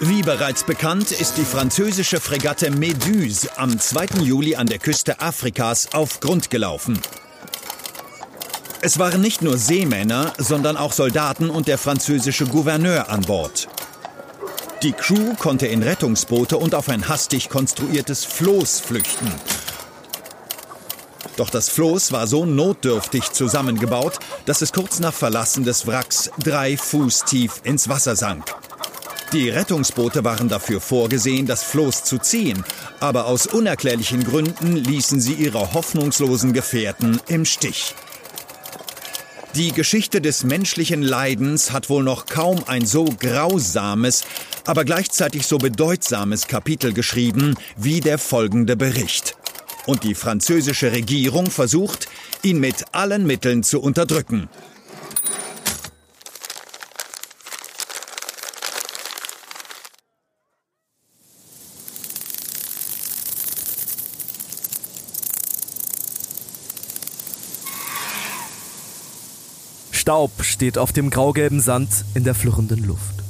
Wie bereits bekannt, ist die französische Fregatte Méduse am 2. Juli an der Küste Afrikas auf Grund gelaufen. Es waren nicht nur Seemänner, sondern auch Soldaten und der französische Gouverneur an Bord. Die Crew konnte in Rettungsboote und auf ein hastig konstruiertes Floß flüchten. Doch das Floß war so notdürftig zusammengebaut, dass es kurz nach Verlassen des Wracks drei Fuß tief ins Wasser sank. Die Rettungsboote waren dafür vorgesehen, das Floß zu ziehen, aber aus unerklärlichen Gründen ließen sie ihre hoffnungslosen Gefährten im Stich. Die Geschichte des menschlichen Leidens hat wohl noch kaum ein so grausames, aber gleichzeitig so bedeutsames Kapitel geschrieben wie der folgende Bericht. Und die französische Regierung versucht, ihn mit allen Mitteln zu unterdrücken. Staub steht auf dem graugelben Sand in der flirrenden Luft.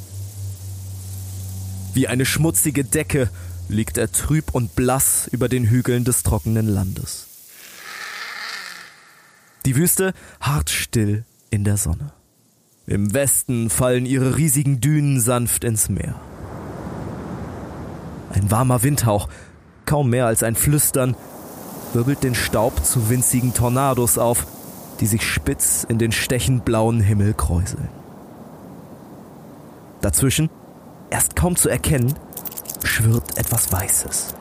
Wie eine schmutzige Decke liegt er trüb und blass über den Hügeln des trockenen Landes. Die Wüste hart still in der Sonne. Im Westen fallen ihre riesigen Dünen sanft ins Meer. Ein warmer Windhauch, kaum mehr als ein Flüstern, wirbelt den Staub zu winzigen Tornados auf, die sich spitz in den stechend blauen Himmel kräuseln. Dazwischen, erst kaum zu erkennen, schwirrt etwas Weißes.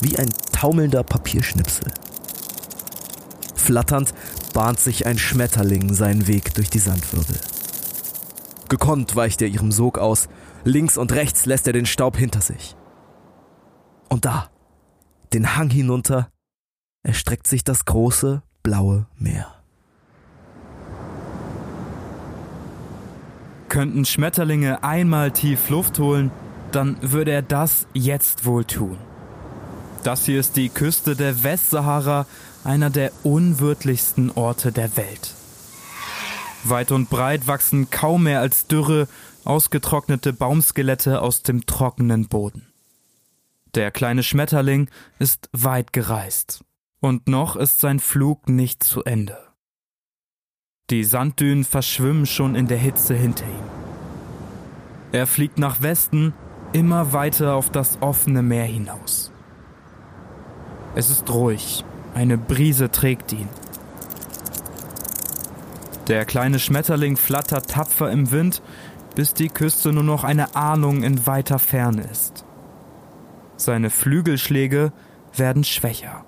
Wie ein taumelnder Papierschnipsel. Flatternd bahnt sich ein Schmetterling seinen Weg durch die Sandwirbel. Gekonnt weicht er ihrem Sog aus, links und rechts lässt er den Staub hinter sich. Und da, den Hang hinunter, erstreckt sich das große, blaue Meer. Könnten Schmetterlinge einmal tief Luft holen, dann würde er das jetzt wohl tun. Das hier ist die Küste der Westsahara, einer der unwirtlichsten Orte der Welt. Weit und breit wachsen kaum mehr als dürre, ausgetrocknete Baumskelette aus dem trockenen Boden. Der kleine Schmetterling ist weit gereist. Und noch ist sein Flug nicht zu Ende. Die Sanddünen verschwimmen schon in der Hitze hinter ihm. Er fliegt nach Westen, immer weiter auf das offene Meer hinaus. Es ist ruhig, eine Brise trägt ihn. Der kleine Schmetterling flattert tapfer im Wind, bis die Küste nur noch eine Ahnung in weiter Ferne ist. Seine Flügelschläge werden schwächer.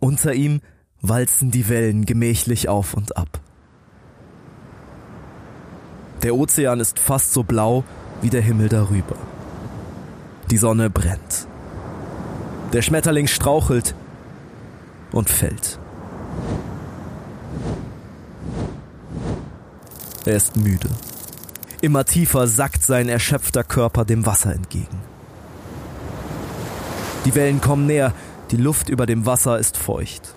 Unter ihm walzen die Wellen gemächlich auf und ab. Der Ozean ist fast so blau wie der Himmel darüber. Die Sonne brennt. Der Schmetterling strauchelt und fällt. Er ist müde. Immer tiefer sackt sein erschöpfter Körper dem Wasser entgegen. Die Wellen kommen näher, die Luft über dem Wasser ist feucht.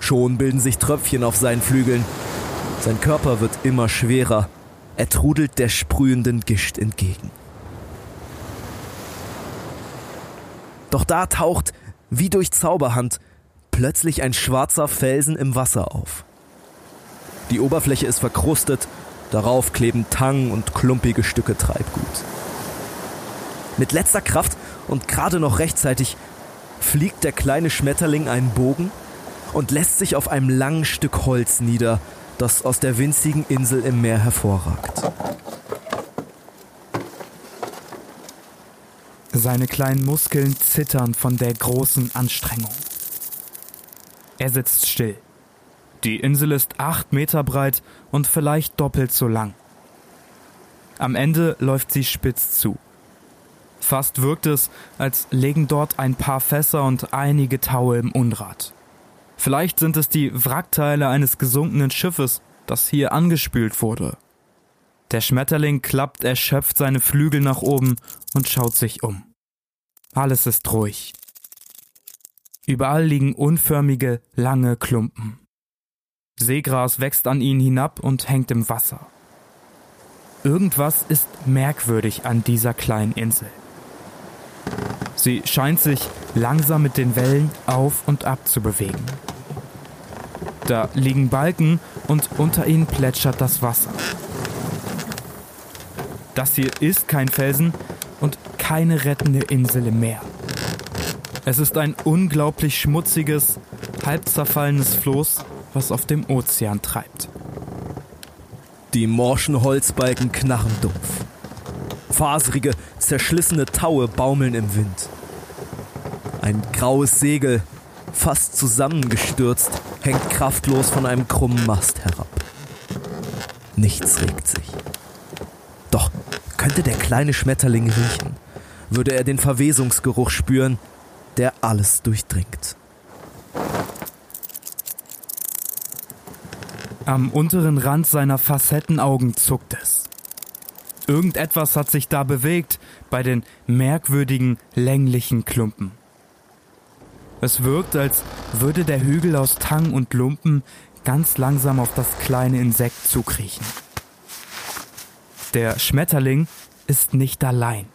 Schon bilden sich Tröpfchen auf seinen Flügeln. Sein Körper wird immer schwerer. Er trudelt der sprühenden Gischt entgegen. Doch da taucht, wie durch Zauberhand, plötzlich ein schwarzer Felsen im Wasser auf. Die Oberfläche ist verkrustet, darauf kleben Tang und klumpige Stücke Treibgut. Mit letzter Kraft und gerade noch rechtzeitig fliegt der kleine Schmetterling einen Bogen und lässt sich auf einem langen Stück Holz nieder, das aus der winzigen Insel im Meer hervorragt. Seine kleinen Muskeln zittern von der großen Anstrengung. Er sitzt still. Die Insel ist acht Meter breit und vielleicht doppelt so lang. Am Ende läuft sie spitz zu. Fast wirkt es, als legen dort ein paar Fässer und einige Taue im Unrat. Vielleicht sind es die Wrackteile eines gesunkenen Schiffes, das hier angespült wurde. Der Schmetterling klappt erschöpft seine Flügel nach oben und schaut sich um. Alles ist ruhig. Überall liegen unförmige, lange Klumpen. Seegras wächst an ihnen hinab und hängt im Wasser. Irgendwas ist merkwürdig an dieser kleinen Insel. Sie scheint sich langsam mit den Wellen auf und ab zu bewegen. Da liegen Balken und unter ihnen plätschert das Wasser. Das hier ist kein Felsen und keine rettende Insel im Meer. Es ist ein unglaublich schmutziges, halb zerfallenes Floß, was auf dem Ozean treibt. Die morschen Holzbalken knarren dumpf. Faserige, zerschlissene Taue baumeln im Wind. Ein graues Segel, fast zusammengestürzt, hängt kraftlos von einem krummen Mast herab. Nichts regt sich. Doch könnte der kleine Schmetterling riechen, würde er den Verwesungsgeruch spüren, der alles durchdringt. Am unteren Rand seiner Facettenaugen zuckt es. Irgendetwas hat sich da bewegt bei den merkwürdigen, länglichen Klumpen. Es wirkt, als würde der Hügel aus Tang und Lumpen ganz langsam auf das kleine Insekt zukriechen. Der Schmetterling ist nicht allein.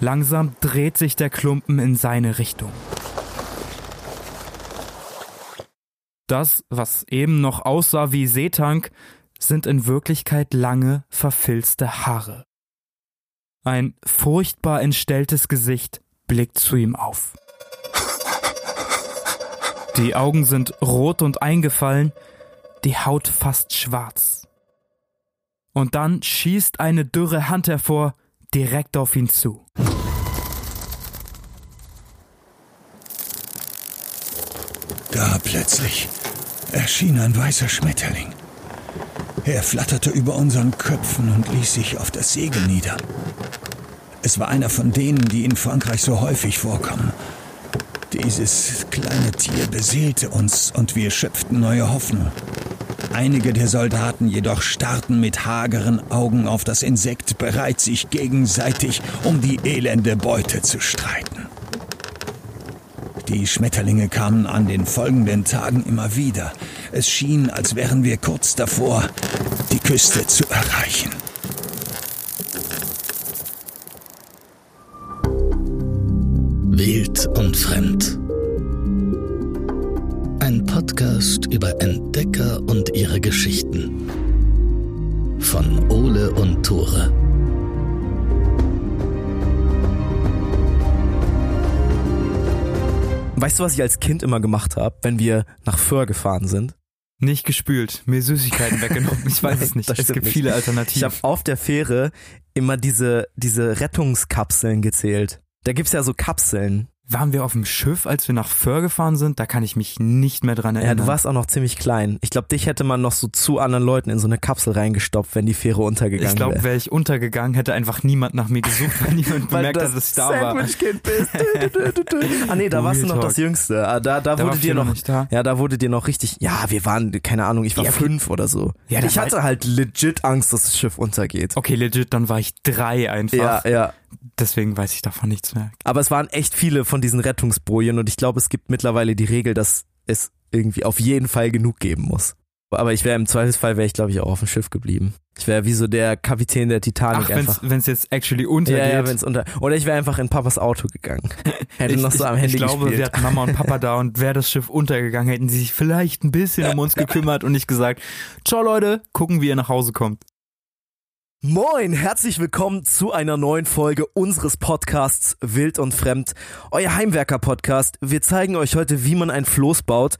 Langsam dreht sich der Klumpen in seine Richtung. Das, was eben noch aussah wie Seetank, sind in Wirklichkeit lange, verfilzte Haare. Ein furchtbar entstelltes Gesicht blickt zu ihm auf. Die Augen sind rot und eingefallen, die Haut fast schwarz. Und dann schießt eine dürre Hand hervor, direkt auf ihn zu. Da plötzlich erschien ein weißer Schmetterling. Er flatterte über unseren Köpfen und ließ sich auf das Segel nieder. Es war einer von denen, die in Frankreich so häufig vorkommen. Dieses kleine Tier beseelte uns und wir schöpften neue Hoffnung. Einige der Soldaten jedoch starrten mit hageren Augen auf das Insekt, bereit sich gegenseitig um die elende Beute zu streiten. Die Schmetterlinge kamen an den folgenden Tagen immer wieder. Es schien, als wären wir kurz davor, die Küste zu erreichen. Wild und Fremd. Ein Podcast über Entdecker und ihre Geschichten. Von Ole und Tore. Weißt du, was ich als Kind immer gemacht habe, wenn wir nach Föhr gefahren sind? Nicht gespült, mir Süßigkeiten weggenommen. Ich weiß es nicht. Es gibt nicht. viele Ich Alternativen. habe auf der Fähre immer diese, diese Rettungskapseln gezählt. Da gibt's ja so Kapseln. Waren wir auf dem Schiff, als wir nach Föhr gefahren sind? Da kann ich mich nicht mehr dran Ja, erinnern. du warst auch noch ziemlich klein. Ich glaube, dich hätte man noch so zu anderen Leuten in so eine Kapsel reingestopft, wenn die Fähre untergegangen ich glaube, wäre. wäre ich untergegangen, hätte einfach niemand nach mir gesucht, weil niemand Weil bemerkt dass ich da war. Sandwich-Kind bist. Ah nee, da warst du noch das Jüngste. Ah, Da, da, Da wurde dir noch noch, da. ja, da wurde dir noch richtig, ja, wir waren, keine Ahnung, ich war Ja, fünf oder so. Ja, ich hatte halt legit Angst, dass das Schiff untergeht. Okay, legit, dann war ich drei einfach. Ja, ja. Deswegen weiß ich davon nichts mehr. Aber es waren echt viele von diesen Rettungsbojen und ich glaube, es gibt mittlerweile die Regel, dass es irgendwie auf jeden Fall genug geben muss. Aber ich wäre im Zweifelsfall, wäre ich glaube ich auch auf dem Schiff geblieben. Ich wäre wie so der Kapitän der Titanic Ach, wenn's, einfach. wenn's jetzt actually untergeht. Ja, ja, wenn's unter. Oder ich wäre einfach in Papas Auto gegangen. Hätte ich, noch so ich, am Handy ich glaube, gespielt. wir hatten Mama und Papa da und wäre das Schiff untergegangen, hätten sie sich vielleicht ein bisschen um uns gekümmert und nicht gesagt, ciao Leute, gucken, wie ihr nach Hause kommt. Moin, herzlich willkommen zu einer neuen Folge unseres Podcasts Wild und Fremd, euer Heimwerker-Podcast. Wir zeigen euch heute, wie man ein Floß baut.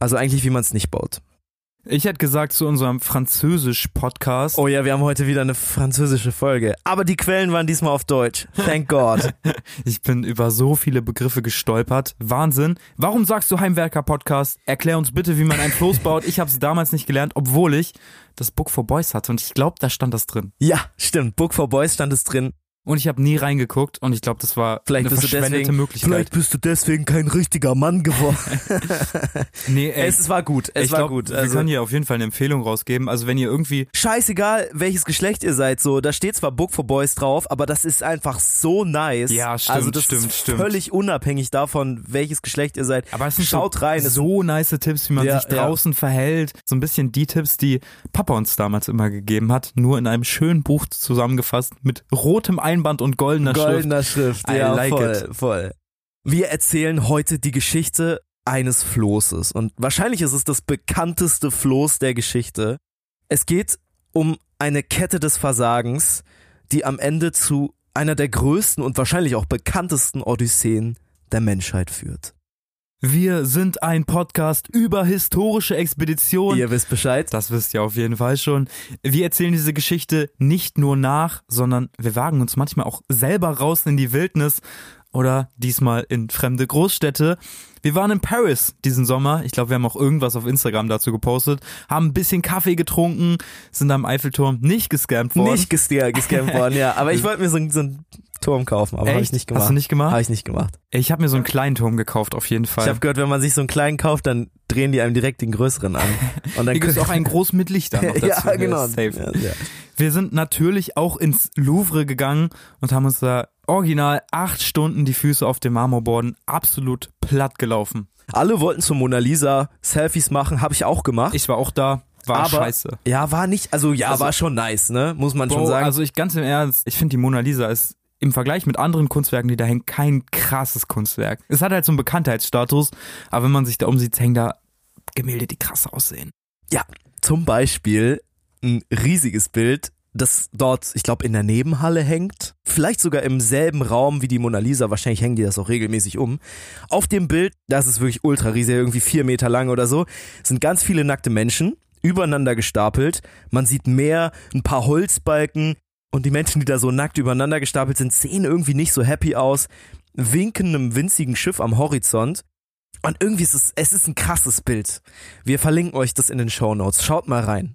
Also eigentlich, wie man es nicht baut. Ich hätte gesagt zu unserem Französisch-Podcast. Oh ja, wir haben heute wieder eine französische Folge. Aber die Quellen waren diesmal auf Deutsch. Thank God. Ich bin über so viele Begriffe gestolpert. Wahnsinn. Warum sagst du Heimwerker-Podcast? Erklär uns bitte, wie man ein Floß baut. Ich habe es damals nicht gelernt, obwohl ich das Book for Boys hatte und ich glaube, da stand das drin. ja, stimmt. Book for Boys stand es drin. Und ich habe nie reingeguckt und ich glaube, das war Vielleicht eine bist verschwendete deswegen, Möglichkeit. vielleicht bist du deswegen kein richtiger Mann geworden. nee, ey, es war gut, es ich war glaub, gut. wir Also, können hier auf jeden Fall eine Empfehlung rausgeben. Also wenn ihr irgendwie scheißegal, welches Geschlecht ihr seid, so, da steht zwar Book for Boys drauf, aber das ist einfach so nice. Ja, stimmt, Also das stimmt, ist stimmt. völlig unabhängig davon, welches Geschlecht ihr seid. Aber es sind Schaut so, rein. es- so nice Tipps, wie man Ja, sich draußen verhält. So ein bisschen die Tipps, die Papa uns damals immer gegeben hat, nur in einem schönen Buch zusammengefasst mit rotem Einband und goldener Schrift. Goldener Schrift, ja, like voll, it. voll. Wir erzählen heute die Geschichte eines Flosses und wahrscheinlich ist es das bekannteste Floß der Geschichte. Es geht um eine Kette des Versagens, die am Ende zu einer der größten und wahrscheinlich auch bekanntesten Odysseen der Menschheit führt. Wir sind ein Podcast über historische Expeditionen. Ihr wisst Bescheid. Das wisst ihr auf jeden Fall schon. Wir erzählen diese Geschichte nicht nur nach, sondern wir wagen uns manchmal auch selber raus in die Wildnis oder diesmal in fremde Großstädte. Wir waren in Paris diesen Sommer. Ich glaube, wir haben auch irgendwas auf Instagram dazu gepostet. Haben ein bisschen Kaffee getrunken, sind am Eiffelturm nicht gescampt worden. Nicht gesca- gescampt worden, ja. Aber ich wollte mir so, so einen Turm kaufen, aber habe ich nicht gemacht. Hast du nicht gemacht? Habe ich nicht gemacht. Ich habe mir so einen kleinen Turm gekauft, auf jeden Fall. Ich habe gehört, wenn man sich so einen kleinen kauft, dann drehen die einem direkt den größeren an. Und dann gibt auch einen groß mit Lichtern noch dazu. ja, genau. ist Safe. Ja, ja. Wir sind natürlich auch ins Louvre gegangen und haben uns da original acht Stunden die Füße auf dem Marmorboden absolut platt gelaufen. Alle wollten zur Mona Lisa Selfies machen, habe ich auch gemacht. Ich war auch da, war aber scheiße. ja, war nicht, also ja, Also- war schon nice, ne? Muss man schon Bro, sagen. also ich ganz im Ernst, ich finde die Mona Lisa ist im Vergleich mit anderen Kunstwerken, die da hängen, kein krasses Kunstwerk. Es hat halt so einen Bekanntheitsstatus, aber wenn man sich da umsieht, hängen da Gemälde, die krass aussehen. ja, zum Beispiel ein riesiges Bild, das dort, ich glaube, in der Nebenhalle hängt. Vielleicht sogar im selben Raum wie die Mona Lisa. Wahrscheinlich hängen die das auch regelmäßig um. Auf dem Bild, das ist wirklich ultra riesig, irgendwie vier Meter lang oder so, sind ganz viele nackte Menschen übereinander gestapelt. Man sieht mehr, ein paar Holzbalken und die Menschen, die da so nackt übereinander gestapelt sind, sehen irgendwie nicht so happy aus, winken einem winzigen Schiff am Horizont. Und irgendwie ist es, es ist ein krasses Bild. Wir verlinken euch das in den Show Notes. Schaut mal rein.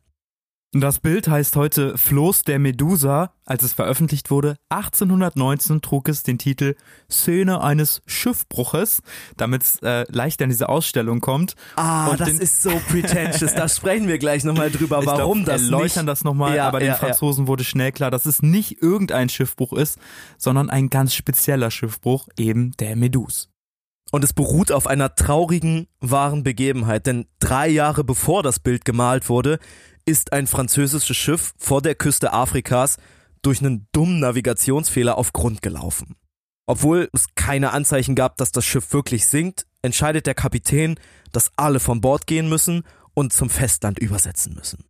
Das Bild heißt heute Floß der Medusa. Als es veröffentlicht wurde, 1819 trug es den Titel Szene eines Schiffbruches, damit es äh, leicht an diese Ausstellung kommt. Ah, Und das den- ist so pretentious. da sprechen wir gleich nochmal drüber, Ich warum glaub, das erläutern nicht. das nochmal, Ja, aber den ja, ja. Franzosen wurde schnell klar, dass es nicht irgendein Schiffbruch ist, sondern ein ganz spezieller Schiffbruch, eben der Medus. Und es beruht auf einer traurigen, wahren Begebenheit, denn drei Jahre bevor das Bild gemalt wurde, ist ein französisches Schiff vor der Küste Afrikas durch einen dummen Navigationsfehler auf Grund gelaufen. Obwohl es keine Anzeichen gab, dass das Schiff wirklich sinkt, entscheidet der Kapitän, dass alle von Bord gehen müssen und zum Festland übersetzen müssen.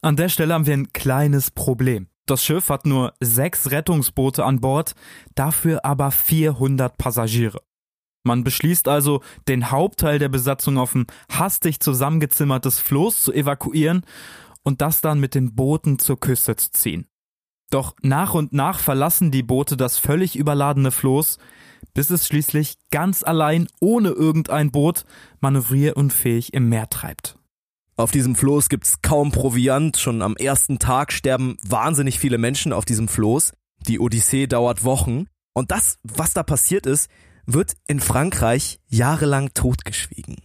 An der Stelle haben wir ein kleines Problem. Das Schiff hat nur sechs Rettungsboote an Bord, dafür aber 400 Passagiere. Man beschließt also, den Hauptteil der Besatzung auf ein hastig zusammengezimmertes Floß zu evakuieren und das dann mit den Booten zur Küste zu ziehen. Doch nach und nach verlassen die Boote das völlig überladene Floß, bis es schließlich ganz allein ohne irgendein Boot manövrierunfähig im Meer treibt. Auf diesem Floß gibt's kaum Proviant. Schon am ersten Tag sterben wahnsinnig viele Menschen auf diesem Floß. Die Odyssee dauert Wochen. Und das, was da passiert ist, wird in Frankreich jahrelang totgeschwiegen.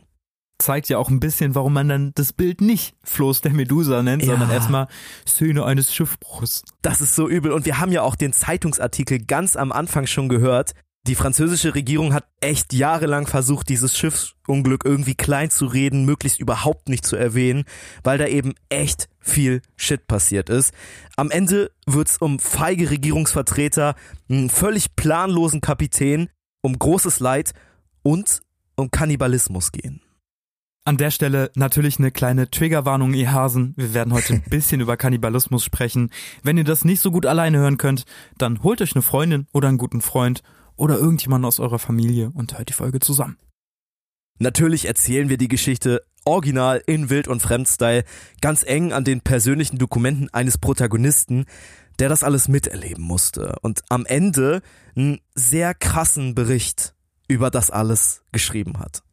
zeigt ja auch ein bisschen, warum man dann das Bild nicht Floß der Medusa nennt, Ja. sondern erstmal Szene eines Schiffbruchs. Das ist so übel. Und wir haben ja auch den Zeitungsartikel ganz am Anfang schon gehört. Die französische Regierung hat echt jahrelang versucht, dieses Schiffsunglück irgendwie klein zu reden, möglichst überhaupt nicht zu erwähnen, weil da eben echt viel Shit passiert ist. Am Ende wird's um feige Regierungsvertreter, einen völlig planlosen Kapitän, um großes Leid und um Kannibalismus gehen. An der Stelle natürlich eine kleine Triggerwarnung, ihr Hasen. Wir werden heute ein bisschen über Kannibalismus sprechen. Wenn ihr das nicht so gut alleine hören könnt, dann holt euch eine Freundin oder einen guten Freund oder irgendjemanden aus eurer Familie und hört die Folge zusammen. Natürlich erzählen wir die Geschichte original in Wild- und Fremdstyle, ganz eng an den persönlichen Dokumenten eines Protagonisten, der das alles miterleben musste und am Ende einen sehr krassen Bericht über das alles geschrieben hat.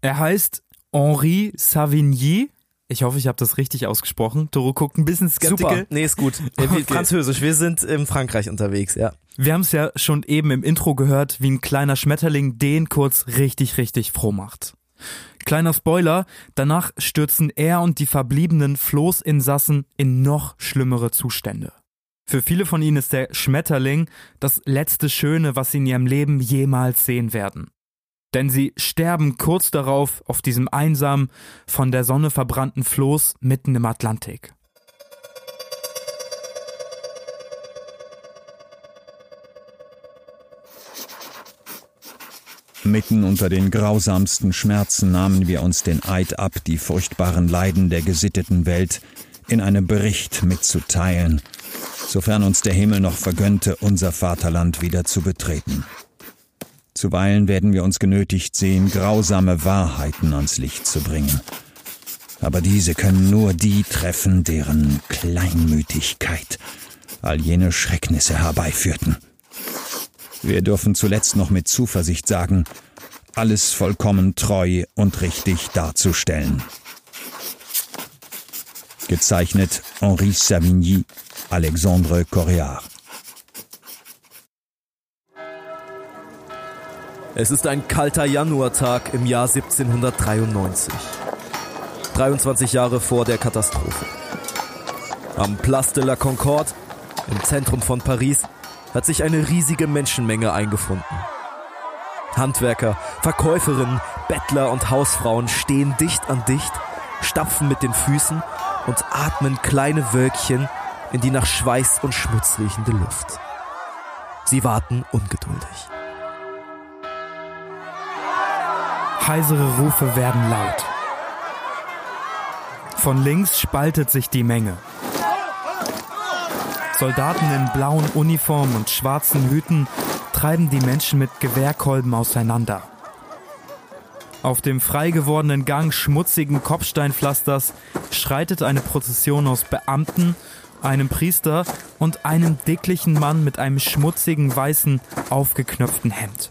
Er heißt Henri Savigny. Ich hoffe, ich habe das richtig ausgesprochen. Toro guckt ein bisschen skeptisch. Super, nee, ist gut. Okay. Französisch, wir sind in Frankreich unterwegs, ja. Wir haben es ja schon eben im Intro gehört, wie ein kleiner Schmetterling den kurz richtig, richtig froh macht. Kleiner Spoiler, danach stürzen er und die verbliebenen Floßinsassen in noch schlimmere Zustände. Für viele von ihnen ist der Schmetterling das letzte Schöne, was sie in ihrem Leben jemals sehen werden. Denn sie sterben kurz darauf auf diesem einsamen, von der Sonne verbrannten Floß mitten im Atlantik. Mitten unter den grausamsten Schmerzen nahmen wir uns den Eid ab, die furchtbaren Leiden der gesitteten Welt in einem Bericht mitzuteilen, sofern uns der Himmel noch vergönnte, unser Vaterland wieder zu betreten. Zuweilen werden wir uns genötigt sehen, grausame Wahrheiten ans Licht zu bringen. Aber diese können nur die treffen, deren Kleinmütigkeit all jene Schrecknisse herbeiführten. Wir dürfen zuletzt noch mit Zuversicht sagen, alles vollkommen treu und richtig darzustellen. Gezeichnet Henri Savigny, Alexandre Correard. Es ist ein kalter Januartag im Jahr 1793. 23 Jahre vor der Katastrophe. Am Place de la Concorde, im Zentrum von Paris, hat sich eine riesige Menschenmenge eingefunden. Handwerker, Verkäuferinnen, Bettler und Hausfrauen stehen dicht an dicht, stapfen mit den Füßen und atmen kleine Wölkchen in die nach Schweiß und Schmutz riechende Luft. Sie warten ungeduldig. Heisere Rufe werden laut. Von links spaltet sich die Menge. Soldaten in blauen Uniformen und schwarzen Hüten treiben die Menschen mit Gewehrkolben auseinander. Auf dem frei gewordenen Gang schmutzigen Kopfsteinpflasters schreitet eine Prozession aus Beamten, einem Priester und einem dicklichen Mann mit einem schmutzigen, weißen, aufgeknöpften Hemd.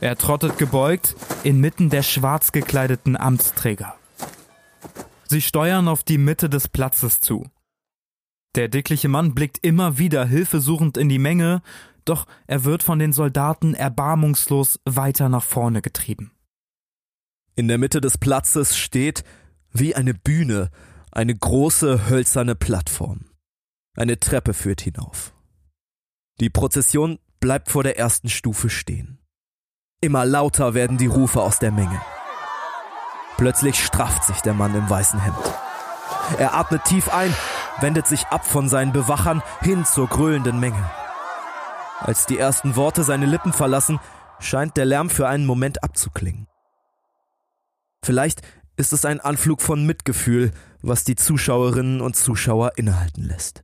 Er trottet gebeugt inmitten der schwarz gekleideten Amtsträger. Sie steuern auf die Mitte des Platzes zu. Der dickliche Mann blickt immer wieder hilfesuchend in die Menge, doch er wird von den Soldaten erbarmungslos weiter nach vorne getrieben. In der Mitte des Platzes steht, wie eine Bühne, eine große hölzerne Plattform. Eine Treppe führt hinauf. Die Prozession bleibt vor der ersten Stufe stehen. Immer lauter werden die Rufe aus der Menge. Plötzlich strafft sich der Mann im weißen Hemd. Er atmet tief ein wendet sich ab von seinen Bewachern hin zur gröhlenden Menge. Als die ersten Worte seine Lippen verlassen, scheint der Lärm für einen Moment abzuklingen. Vielleicht ist es ein Anflug von Mitgefühl, was die Zuschauerinnen und Zuschauer innehalten lässt.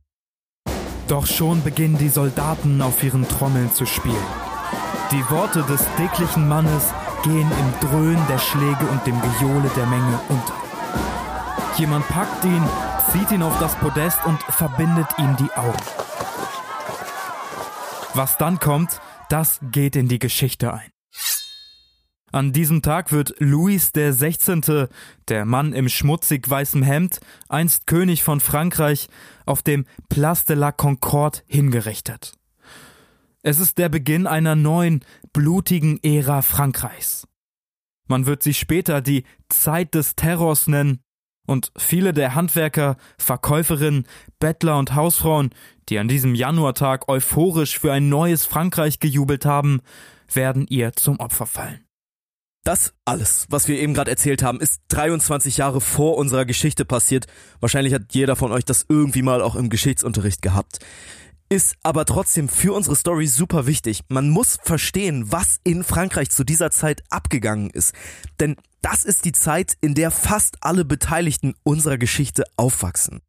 Doch schon beginnen die Soldaten auf ihren Trommeln zu spielen. Die Worte des dicklichen Mannes gehen im Dröhnen der Schläge und dem Gejohle der Menge unter. Jemand packt ihn zieht ihn auf das Podest und verbindet ihm die Augen. Was dann kommt, das geht in die Geschichte ein. An diesem Tag wird Louis der 16., der Mann im schmutzig weißen Hemd, einst König von Frankreich, auf dem Place de la Concorde hingerichtet. Es ist der Beginn einer neuen, blutigen Ära Frankreichs. Man wird sie später die Zeit des Terrors nennen und viele der Handwerker, Verkäuferinnen, Bettler und Hausfrauen, die an diesem Januartag euphorisch für ein neues Frankreich gejubelt haben, werden ihr zum Opfer fallen. Das alles, was wir eben gerade erzählt haben, ist 23 Jahre vor unserer Geschichte passiert. Wahrscheinlich hat jeder von euch das irgendwie mal auch im Geschichtsunterricht gehabt ist aber trotzdem für unsere Story super wichtig. Man muss verstehen, was in Frankreich zu dieser Zeit abgegangen ist. Denn das ist die Zeit, in der fast alle Beteiligten unserer Geschichte aufwachsen.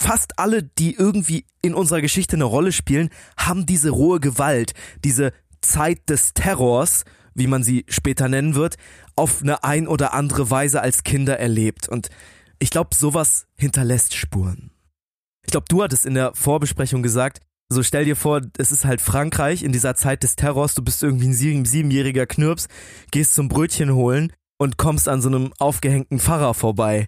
Fast alle, die irgendwie in unserer Geschichte eine Rolle spielen, haben diese rohe Gewalt, diese Zeit des Terrors, wie man sie später nennen wird, auf eine ein oder andere Weise als Kinder erlebt. Und ich glaube, sowas hinterlässt Spuren. Ich glaube, du hattest in der Vorbesprechung gesagt, so stell dir vor, es ist halt Frankreich in dieser Zeit des Terrors, du bist irgendwie ein sieben, siebenjähriger Knirps, gehst zum Brötchen holen und kommst an so einem aufgehängten Pfarrer vorbei.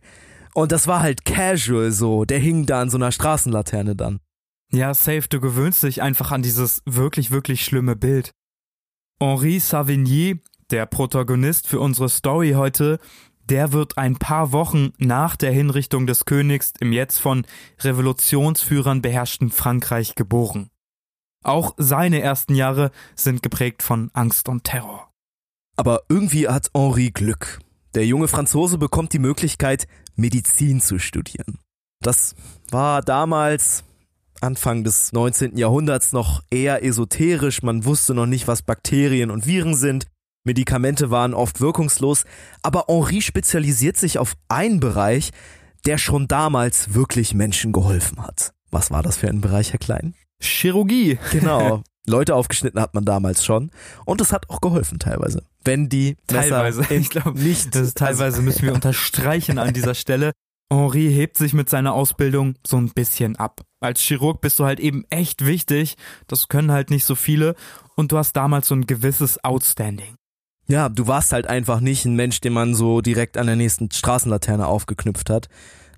Und das war halt casual so. Der hing da an so einer Straßenlaterne dann. Ja, safe, du gewöhnst dich einfach an dieses wirklich, wirklich schlimme Bild. Henri Savigny, der Protagonist für unsere Story heute, der wird ein paar Wochen nach der Hinrichtung des Königs im jetzt von Revolutionsführern beherrschten Frankreich geboren. Auch seine ersten Jahre sind geprägt von Angst und Terror. Aber irgendwie hat Henri Glück. Der junge Franzose bekommt die Möglichkeit, Medizin zu studieren. Das war damals, Anfang des 19. Jahrhunderts, noch eher esoterisch. Man wusste noch nicht, was Bakterien und Viren sind. Medikamente waren oft wirkungslos. Aber Henri spezialisiert sich auf einen Bereich, der schon damals wirklich Menschen geholfen hat. Was war das für ein Bereich, Herr Klein? Chirurgie. Genau. Leute aufgeschnitten hat man damals schon. Und es hat auch geholfen teilweise. Wenn die Teilweise. Ich glaube nicht. Das teilweise müssen wir unterstreichen an dieser Stelle. Henri hebt sich mit seiner Ausbildung so ein bisschen ab. Als Chirurg bist du halt eben echt wichtig. Das können halt nicht so viele. Und du hast damals so ein gewisses Outstanding. Ja, du warst halt einfach nicht ein Mensch, den man so direkt an der nächsten Straßenlaterne aufgeknüpft hat.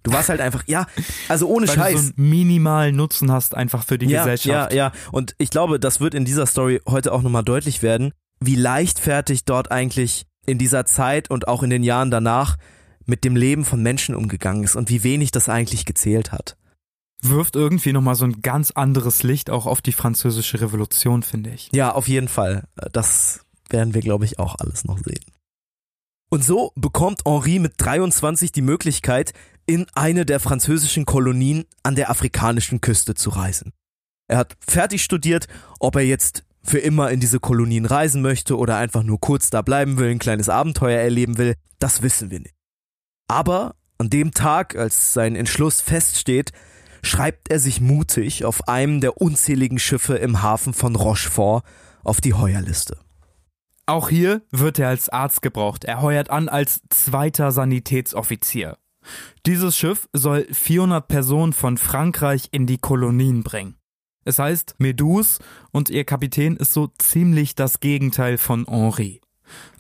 Du warst halt einfach, ja, also ohne Weil Scheiß. du so einen minimalen Nutzen hast einfach für die ja, Gesellschaft. ja, ja. Und ich glaube, das wird in dieser Story heute auch nochmal deutlich werden, wie leichtfertig dort eigentlich in dieser Zeit und auch in den Jahren danach mit dem Leben von Menschen umgegangen ist und wie wenig das eigentlich gezählt hat. Wirft irgendwie nochmal so ein ganz anderes Licht auch auf die französische Revolution, finde ich. Ja, auf jeden Fall. Das werden wir, glaube ich, auch alles noch sehen. Und so bekommt Henri mit 23 die Möglichkeit, in eine der französischen Kolonien an der afrikanischen Küste zu reisen. Er hat fertig studiert, ob er jetzt für immer in diese Kolonien reisen möchte oder einfach nur kurz da bleiben will, ein kleines Abenteuer erleben will, das wissen wir nicht. Aber an dem Tag, als sein Entschluss feststeht, schreibt er sich mutig auf einem der unzähligen Schiffe im Hafen von Rochefort auf die Heuerliste. Auch hier wird er als Arzt gebraucht. Er heuert an als zweiter Sanitätsoffizier. Dieses Schiff soll 400 Personen von Frankreich in die Kolonien bringen. Es heißt Meduse und ihr Kapitän ist so ziemlich das Gegenteil von Henri.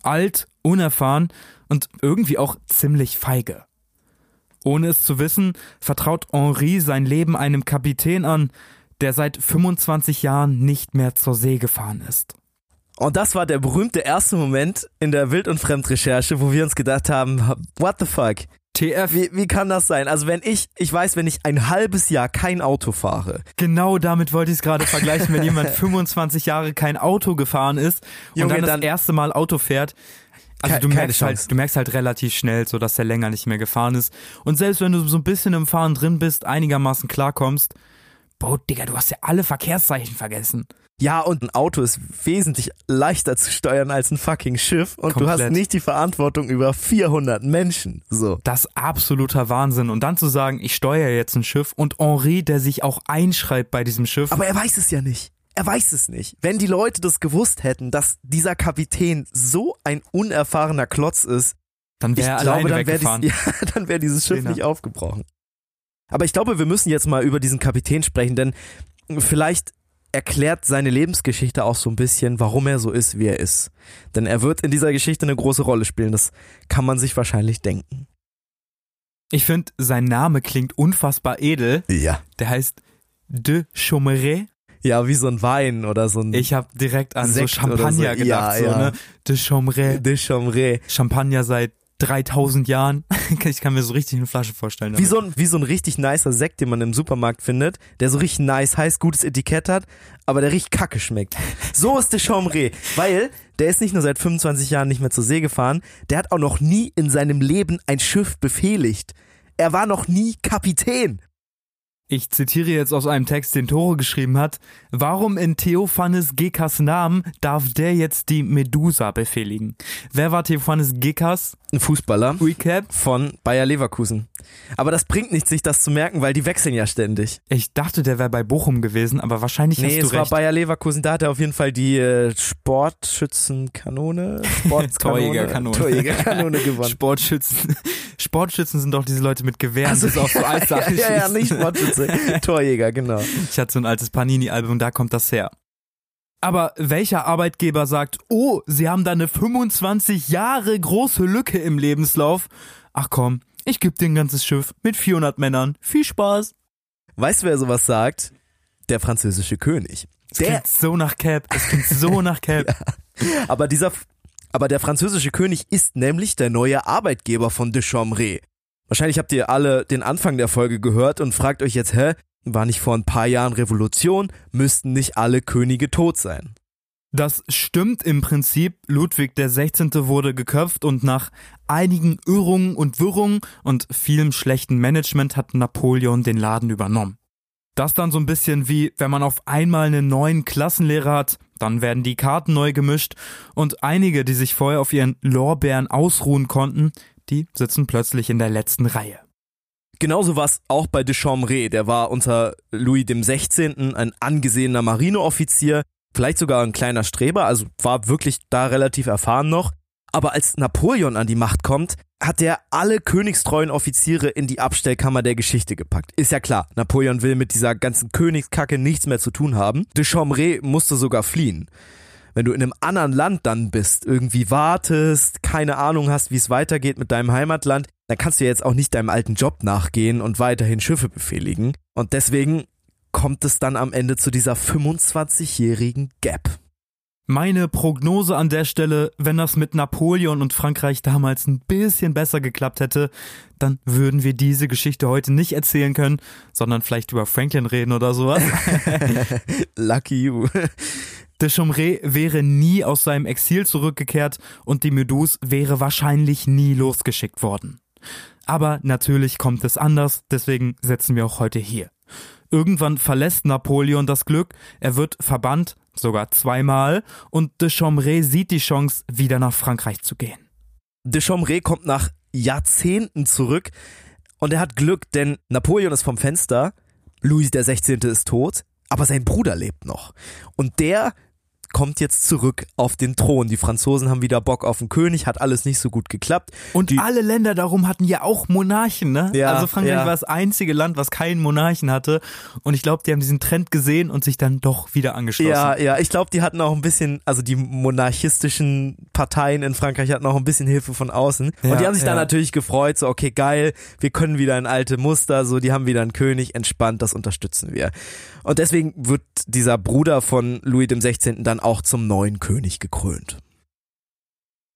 Alt, unerfahren und irgendwie auch ziemlich feige. Ohne es zu wissen, vertraut Henri sein Leben einem Kapitän an, der seit 25 Jahren nicht mehr zur See gefahren ist. Und das war der berühmte erste Moment in der Wild- und Fremdrecherche, wo wir uns gedacht haben, what the fuck? TF, Wie, wie kann das sein? Also wenn ich, ich weiß, wenn ich ein halbes Jahr kein Auto fahre, Genau damit wollte ich es gerade vergleichen, wenn jemand 25 Jahre kein Auto gefahren ist und Junge, dann das dann- erste Mal Auto fährt. Also du merkst Chance. halt, du merkst halt relativ schnell, so dass er länger nicht mehr gefahren ist. Und selbst wenn du so ein bisschen im Fahren drin bist, einigermaßen klarkommst, boah, Digga, du hast ja alle Verkehrszeichen vergessen. ja, und ein Auto ist wesentlich leichter zu steuern als ein fucking Schiff und du hast Komplett. nicht die Verantwortung über 400 Menschen. So. Das ist absoluter Wahnsinn. Und dann zu sagen, ich steuere jetzt ein Schiff und Henri, der sich auch einschreibt bei diesem Schiff. Aber er weiß es ja nicht. Er weiß es nicht. Wenn die Leute das gewusst hätten, dass dieser Kapitän so ein unerfahrener Klotz ist, dann wäre er glaube, alleine dann wäre weggefahren. dies, ja, dann wär dieses Schiff Genau. nicht aufgebrochen. Aber ich glaube, wir müssen jetzt mal über diesen Kapitän sprechen, denn vielleicht erklärt seine Lebensgeschichte auch so ein bisschen, warum er so ist, wie er ist. Denn er wird in dieser Geschichte eine große Rolle spielen, das kann man sich wahrscheinlich denken. Ich finde, sein Name klingt unfassbar edel. Ja. Der heißt De Chaumeray. Ja, wie so ein Wein oder so ein Ich habe direkt an Sekt so Champagner so. gedacht, Ja, so, ja. ne? De Chaumeray. de Chambray. Champagner seit 3000 Jahren. ich kann mir so richtig eine Flasche vorstellen. Wie so, ein, wie so ein richtig nicer Sekt, den man im Supermarkt findet, der so richtig nice heißt, gutes Etikett hat, aber der richtig kacke schmeckt. So ist der Chambray, weil der ist nicht nur seit 25 Jahren nicht mehr zur See gefahren, der hat auch noch nie in seinem Leben ein Schiff befehligt. Er war noch nie Kapitän. Ich zitiere jetzt aus einem Text, den Tore geschrieben hat. Warum in Theophanes Gekas Namen darf der jetzt die Medusa befehligen? Wer war Theophanes Gekas? Ein Fußballer Recap. von Bayer Leverkusen. Aber das bringt nichts, sich das zu merken, weil die wechseln ja ständig. Ich dachte, der wäre bei Bochum gewesen, aber wahrscheinlich Nee, hast du es war recht. Bayer Leverkusen, da hat er auf jeden Fall die äh, Sportschützenkanone, Sportkanone, Torjägerkanone. Gewonnen. Sportschützen. Sportschützen sind doch diese Leute mit Gewehren, Also, so auf so Eissachen ja, ja, schießen. nicht Sportschütze, Torjäger, genau. Ich hatte so ein altes Panini-Album, da kommt das her. Aber welcher Arbeitgeber sagt, oh, Sie haben da eine 25 Jahre große Lücke im Lebenslauf? ach komm, ich geb dir ein ganzes Schiff mit 400 Männern. Viel Spaß. Weißt du, wer sowas sagt? Der französische König. Es klingt so nach Cap. Es klingt so nach Cap. ja. Aber dieser, aber der französische König ist nämlich der neue Arbeitgeber von de Chambray. Wahrscheinlich habt ihr alle den Anfang der Folge gehört und fragt euch jetzt, hä? War nicht vor ein paar Jahren Revolution? Müssten nicht alle Könige tot sein? Das stimmt im Prinzip. Ludwig 16. wurde geköpft und nach einigen Irrungen und Wirrungen und vielem schlechten Management hat Napoleon den Laden übernommen. Das dann so ein bisschen wie, wenn man auf einmal einen neuen Klassenlehrer hat, dann werden die Karten neu gemischt und einige, die sich vorher auf ihren Lorbeeren ausruhen konnten, die sitzen plötzlich in der letzten Reihe. Genauso war es auch bei de Chambray, der war unter Louis 16. ein angesehener Marineoffizier, vielleicht sogar ein kleiner Streber, also war wirklich da relativ erfahren noch. Aber als Napoleon an die Macht kommt, hat er alle königstreuen Offiziere in die Abstellkammer der Geschichte gepackt. Ist ja klar, Napoleon will mit dieser ganzen Königskacke nichts mehr zu tun haben. De Chambray musste sogar fliehen. Wenn du in einem anderen Land dann bist, irgendwie wartest, keine Ahnung hast, wie es weitergeht mit deinem Heimatland, dann kannst du jetzt auch nicht deinem alten Job nachgehen und weiterhin Schiffe befehligen. Und deswegen kommt es dann am Ende zu dieser 25-jährigen Gap. Meine Prognose an der Stelle, wenn das mit Napoleon und Frankreich damals ein bisschen besser geklappt hätte, dann würden wir diese Geschichte heute nicht erzählen können, sondern vielleicht über Franklin reden oder sowas. Lucky you. De Chomray wäre nie aus seinem Exil zurückgekehrt und die Meduse wäre wahrscheinlich nie losgeschickt worden. Aber natürlich kommt es anders, deswegen setzen wir auch heute hier. Irgendwann verlässt Napoleon das Glück, er wird verbannt, sogar zweimal, und de Chambray sieht die Chance, wieder nach Frankreich zu gehen. De Chambray kommt nach Jahrzehnten zurück und er hat Glück, denn Napoleon ist vom Fenster, Louis XVI. ist tot, aber sein Bruder lebt noch. Und der kommt jetzt zurück auf den Thron. Die Franzosen haben wieder Bock auf den König, hat alles nicht so gut geklappt. Und die, alle Länder darum hatten ja auch Monarchen, ne? Ja, also Frankreich ja. war das einzige Land, was keinen Monarchen hatte. Und ich glaube, die haben diesen Trend gesehen und sich dann doch wieder angeschlossen. Ja, ja, ich glaube, die hatten auch ein bisschen, also die monarchistischen Parteien in Frankreich hatten auch ein bisschen Hilfe von außen. Ja, und die haben sich dann ja. natürlich gefreut, so, okay, geil, wir können wieder in alte Muster, so, die haben wieder einen König, entspannt, das unterstützen wir. Und deswegen wird dieser Bruder von Louis dem 16. dann auch zum neuen König gekrönt.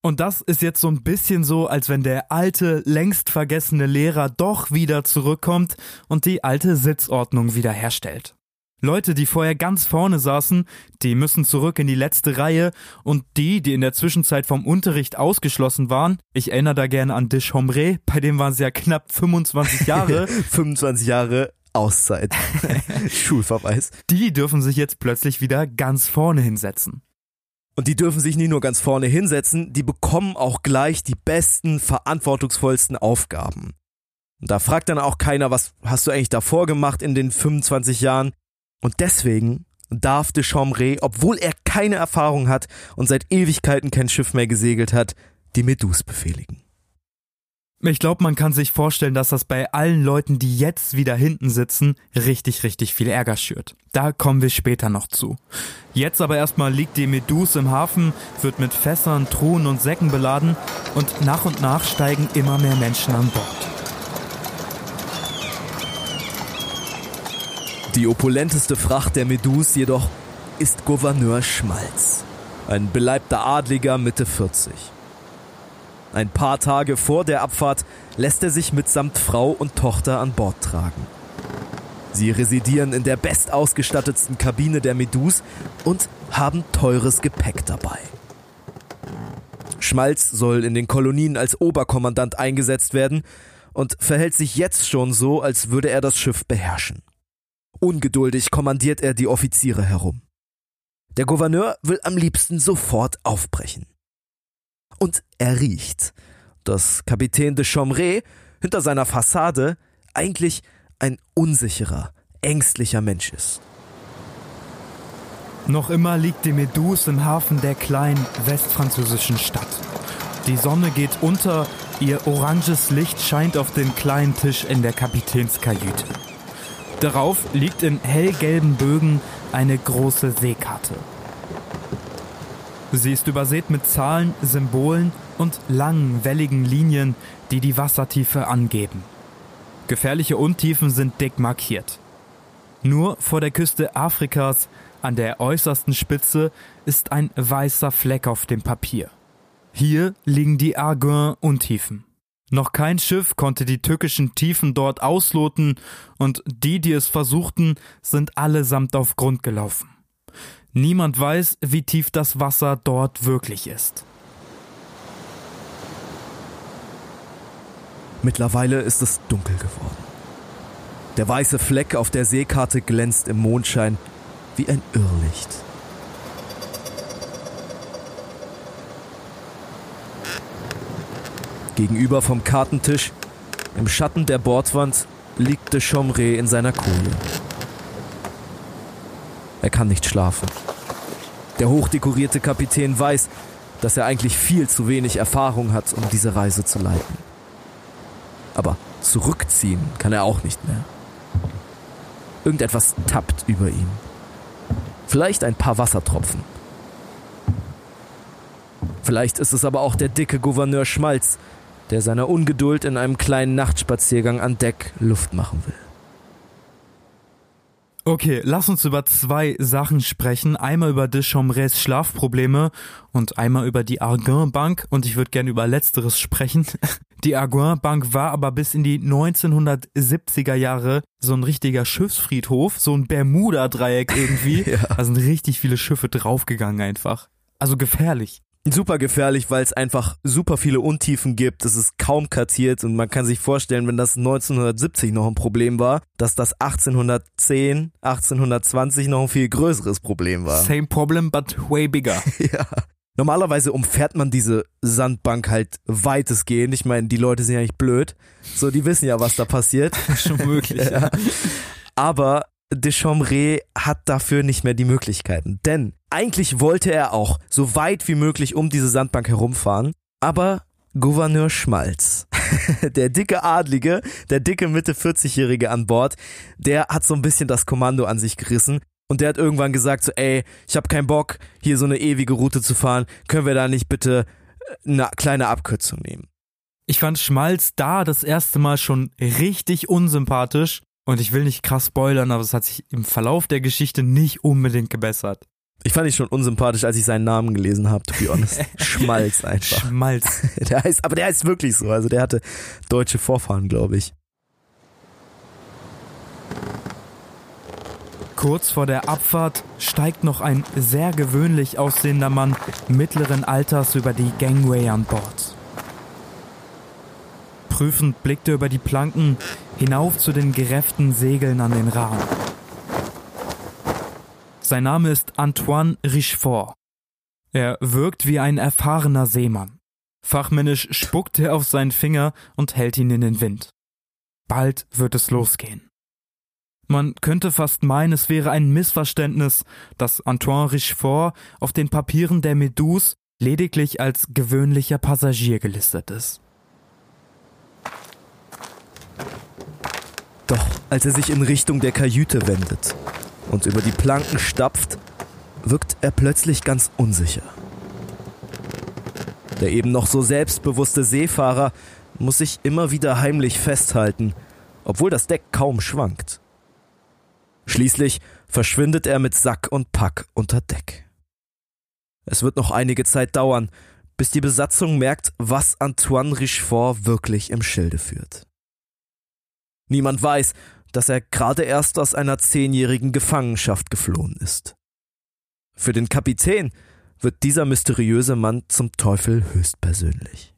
Und das ist jetzt so ein bisschen so, als wenn der alte, längst vergessene Lehrer doch wieder zurückkommt und die alte Sitzordnung wiederherstellt. Leute, die vorher ganz vorne saßen, die müssen zurück in die letzte Reihe und die, die in der Zwischenzeit vom Unterricht ausgeschlossen waren, ich erinnere da gerne an Chambray, bei dem waren sie ja knapp 25 Jahre, 25 Jahre Auszeit. Schulverweis. die dürfen sich jetzt plötzlich wieder ganz vorne hinsetzen. Und die dürfen sich nicht nur ganz vorne hinsetzen, die bekommen auch gleich die besten, verantwortungsvollsten Aufgaben. Und da fragt dann auch keiner, was hast du eigentlich davor gemacht in den 25 Jahren? Und deswegen darf de Chambray, obwohl er keine Erfahrung hat und seit Ewigkeiten kein Schiff mehr gesegelt hat, die Medus befehligen. Ich glaube, man kann sich vorstellen, dass das bei allen Leuten, die jetzt wieder hinten sitzen, richtig, richtig viel Ärger schürt. Da kommen wir später noch zu. Jetzt aber erstmal liegt die Meduse im Hafen, wird mit Fässern, Truhen und Säcken beladen und nach und nach steigen immer mehr Menschen an Bord. Die opulenteste Fracht der Medus jedoch ist Gouverneur Schmalz. Ein beleibter Adliger Mitte 40. Ein paar Tage vor der Abfahrt lässt er sich mitsamt Frau und Tochter an Bord tragen. Sie residieren in der bestausgestattetsten Kabine der Medus und haben teures Gepäck dabei. Schmalz soll in den Kolonien als Oberkommandant eingesetzt werden und verhält sich jetzt schon so, als würde er das Schiff beherrschen. Ungeduldig kommandiert er die Offiziere herum. Der Gouverneur will am liebsten sofort aufbrechen. Und er riecht, dass Kapitän de Chambray hinter seiner Fassade eigentlich ein unsicherer, ängstlicher Mensch ist. Noch immer liegt die Meduse im Hafen der kleinen westfranzösischen Stadt. Die Sonne geht unter, ihr oranges Licht scheint auf den kleinen Tisch in der Kapitänskajüte. Darauf liegt in hellgelben Bögen eine große Seekarte. Sie ist übersät mit Zahlen, Symbolen und langen, welligen Linien, die die Wassertiefe angeben. Gefährliche Untiefen sind dick markiert. Nur vor der Küste Afrikas, an der äußersten Spitze, ist ein weißer Fleck auf dem Papier. Hier liegen die Arguin-Untiefen. Noch kein Schiff konnte die tückischen Tiefen dort ausloten, und die, die es versuchten, sind allesamt auf Grund gelaufen. Niemand weiß, wie tief das Wasser dort wirklich ist. Mittlerweile ist es dunkel geworden. Der weiße Fleck auf der Seekarte glänzt im Mondschein wie ein Irrlicht. Gegenüber vom Kartentisch, im Schatten der Bordwand, liegt de Chomré in seiner Koje. Er kann nicht schlafen. Der hochdekorierte Kapitän weiß, dass er eigentlich viel zu wenig Erfahrung hat, um diese Reise zu leiten. Aber zurückziehen kann er auch nicht mehr. Irgendetwas tappt über ihm. Vielleicht ein paar Wassertropfen. Vielleicht ist es aber auch der dicke Gouverneur Schmalz, der seiner Ungeduld in einem kleinen Nachtspaziergang an Deck Luft machen will. Okay, lass uns über zwei Sachen sprechen. Einmal über Deschambrets Schlafprobleme und einmal über die Arguin Bank. Und ich würde gerne über Letzteres sprechen. Die Arguin Bank war aber bis in die 1970er Jahre so ein richtiger Schiffsfriedhof, so ein Bermuda-Dreieck irgendwie. ja. Da sind richtig viele Schiffe draufgegangen einfach. Also gefährlich super gefährlich, weil es einfach super viele Untiefen gibt. Es ist kaum kartiert und man kann sich vorstellen, wenn das 1970 noch ein Problem war, dass das 1810, 1820 noch ein viel größeres Problem war. Same problem, but way bigger. ja. Normalerweise umfährt man diese Sandbank halt weitestgehend. Ich meine, die Leute sind ja nicht blöd. So, die wissen ja, was da passiert. Schon möglich. ja. Aber Deschambré hat dafür nicht mehr die Möglichkeiten. Denn eigentlich wollte er auch so weit wie möglich um diese Sandbank herumfahren, aber Gouverneur Schmalz, der dicke Adlige, der dicke Mitte 40-Jährige an Bord, der hat so ein bisschen das Kommando an sich gerissen und der hat irgendwann gesagt so, ey, ich hab keinen Bock, hier so eine ewige Route zu fahren, können wir da nicht bitte äh, eine kleine Abkürzung nehmen? Ich fand Schmalz da das erste Mal schon richtig unsympathisch und ich will nicht krass spoilern, aber es hat sich im Verlauf der Geschichte nicht unbedingt gebessert. Ich fand ihn schon unsympathisch, als ich seinen Namen gelesen habe, to be honest. Schmalz einfach. Schmalz. Der heißt, aber der heißt wirklich so. Also der hatte deutsche Vorfahren, glaube ich. Kurz vor der Abfahrt steigt noch ein sehr gewöhnlich aussehender Mann mittleren Alters über die Gangway an Bord. Prüfend blickt er über die Planken hinauf zu den gerefften Segeln an den Rahmen. Sein Name ist Antoine Richefort. Er wirkt wie ein erfahrener Seemann. Fachmännisch spuckt er auf seinen Finger und hält ihn in den Wind. Bald wird es losgehen. Man könnte fast meinen, es wäre ein Missverständnis, dass Antoine Richefort auf den Papieren der Meduse lediglich als gewöhnlicher Passagier gelistet ist. Doch als er sich in Richtung der Kajüte wendet und über die Planken stapft, wirkt er plötzlich ganz unsicher. Der eben noch so selbstbewusste Seefahrer muss sich immer wieder heimlich festhalten, obwohl das Deck kaum schwankt. Schließlich verschwindet er mit Sack und Pack unter Deck. Es wird noch einige Zeit dauern, bis die Besatzung merkt, was Antoine Richefort wirklich im Schilde führt. Niemand weiß, dass er gerade erst aus einer zehnjährigen Gefangenschaft geflohen ist. Für den Kapitän wird dieser mysteriöse Mann zum Teufel höchstpersönlich.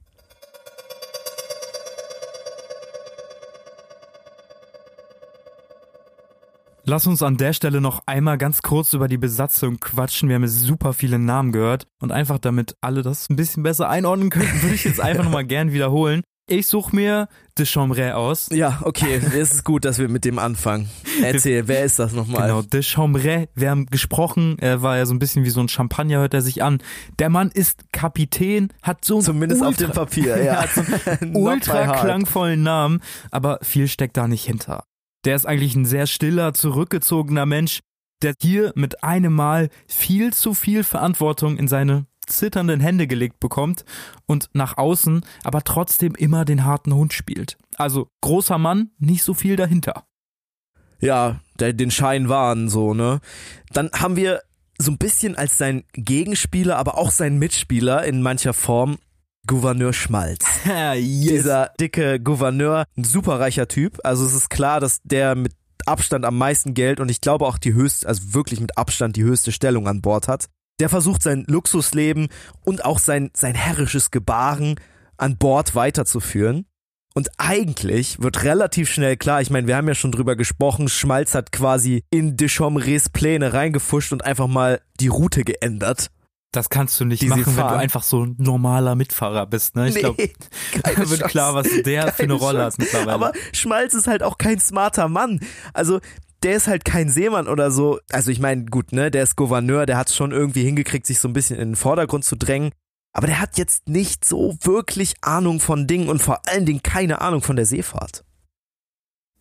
Lass uns an der Stelle noch einmal ganz kurz über die Besatzung quatschen. Wir haben jetzt super viele Namen gehört und einfach damit alle das ein bisschen besser einordnen können, würde ich jetzt einfach nochmal gern wiederholen. Ich suche mir de Chambray aus. Ja, okay, es ist gut, dass wir mit dem anfangen. Erzähl, wer ist das nochmal? Genau, de Chambray. Wir haben gesprochen, er war ja so ein bisschen wie so ein Champagner, hört er sich an. Der Mann ist Kapitän, hat so Zumindest ultra, auf dem Papier, ja. hat so einen ultra klangvollen Namen, aber viel steckt da nicht hinter. Der ist eigentlich ein sehr stiller, zurückgezogener Mensch, der hier mit einem Mal viel zu viel Verantwortung in seine zitternden Hände gelegt bekommt und nach außen aber trotzdem immer den harten Hund spielt. Also großer Mann, nicht so viel dahinter. Ja, der, den Schein wahren, so, ne? Dann haben wir so ein bisschen als sein Gegenspieler, aber auch sein Mitspieler in mancher Form Gouverneur Schmalz. yes. Dieser dicke Gouverneur, ein superreicher Typ. Also es ist klar, dass der mit Abstand am meisten Geld und ich glaube auch die höchste, also wirklich mit Abstand die höchste Stellung an Bord hat. Der versucht sein Luxusleben und auch sein, sein herrisches Gebaren an Bord weiterzuführen. Und eigentlich wird relativ schnell klar, ich meine, wir haben ja schon drüber gesprochen, Schmalz hat quasi in Deschamps Pläne reingefuscht und einfach mal die Route geändert. Das kannst du nicht machen, wenn du einfach so ein normaler Mitfahrer bist, ne? Ich Nee, glaube, keine da wird Chance. klar, was der für eine Keine Rolle Chance. hat mittlerweile. Aber Schmalz ist halt auch kein smarter Mann. Also der ist halt kein Seemann oder so. Also ich meine, gut, ne, der ist Gouverneur, der hat es schon irgendwie hingekriegt, sich so ein bisschen in den Vordergrund zu drängen. Aber der hat jetzt nicht so wirklich Ahnung von Dingen und vor allen Dingen keine Ahnung von der Seefahrt.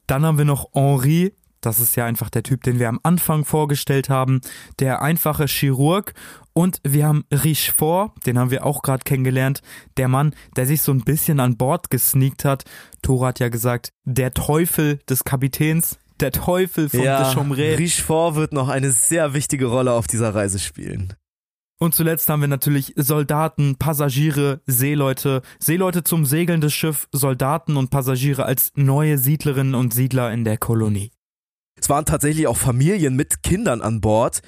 Dann haben wir noch Henri, das ist ja einfach der Typ, den wir am Anfang vorgestellt haben, der einfache Chirurg. Und wir haben Richefort, den haben wir auch gerade kennengelernt, der Mann, der sich so ein bisschen an Bord gesneakt hat. Thor hat ja gesagt, der Teufel des Kapitäns, der Teufel von ja, Deschamps. Richefort wird noch eine sehr wichtige Rolle auf dieser Reise spielen. Und zuletzt haben wir natürlich Soldaten, Passagiere, Seeleute, Seeleute zum Segeln des Schiff, Soldaten und Passagiere als neue Siedlerinnen und Siedler in der Kolonie. Es waren tatsächlich auch Familien mit Kindern an Bord.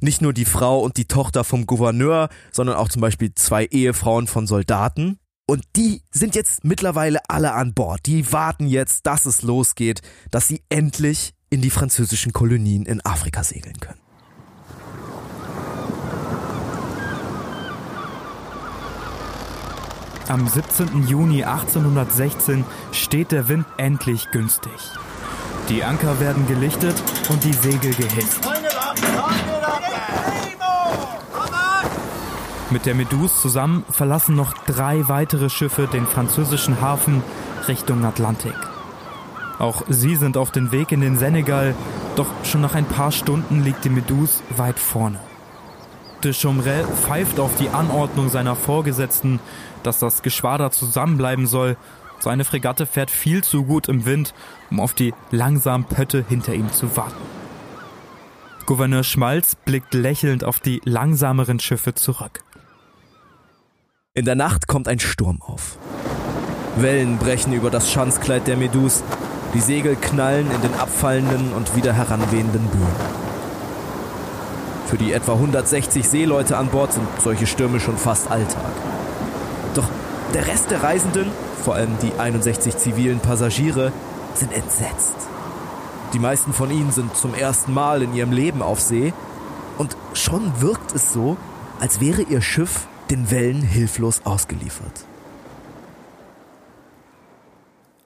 Nicht nur die Frau und die Tochter vom Gouverneur, sondern auch zum Beispiel zwei Ehefrauen von Soldaten. Und die sind jetzt mittlerweile alle an Bord. Die warten jetzt, dass es losgeht, dass sie endlich in die französischen Kolonien in Afrika segeln können. Am 17. Juni 1816 steht der Wind endlich günstig. Die Anker werden gelichtet und die Segel gehisst. Mit der Meduse zusammen verlassen noch drei weitere Schiffe den französischen Hafen Richtung Atlantik. Auch sie sind auf dem Weg in den Senegal, doch schon nach ein paar Stunden liegt die Meduse weit vorne. De Chomrel pfeift auf die Anordnung seiner Vorgesetzten, dass das Geschwader zusammenbleiben soll. Seine Fregatte fährt viel zu gut im Wind, um auf die langsamen Pötte hinter ihm zu warten. Gouverneur Schmalz blickt lächelnd auf die langsameren Schiffe zurück. In der Nacht kommt ein Sturm auf. Wellen brechen über das Schanzkleid der Meduse. Die Segel knallen in den abfallenden und wieder heranwehenden Böen. Für die etwa 160 Seeleute an Bord sind solche Stürme schon fast Alltag. Doch der Rest der Reisenden, vor allem die 61 zivilen Passagiere, sind entsetzt. Die meisten von ihnen sind zum ersten Mal in ihrem Leben auf See und schon wirkt es so, als wäre ihr Schiff den Wellen hilflos ausgeliefert.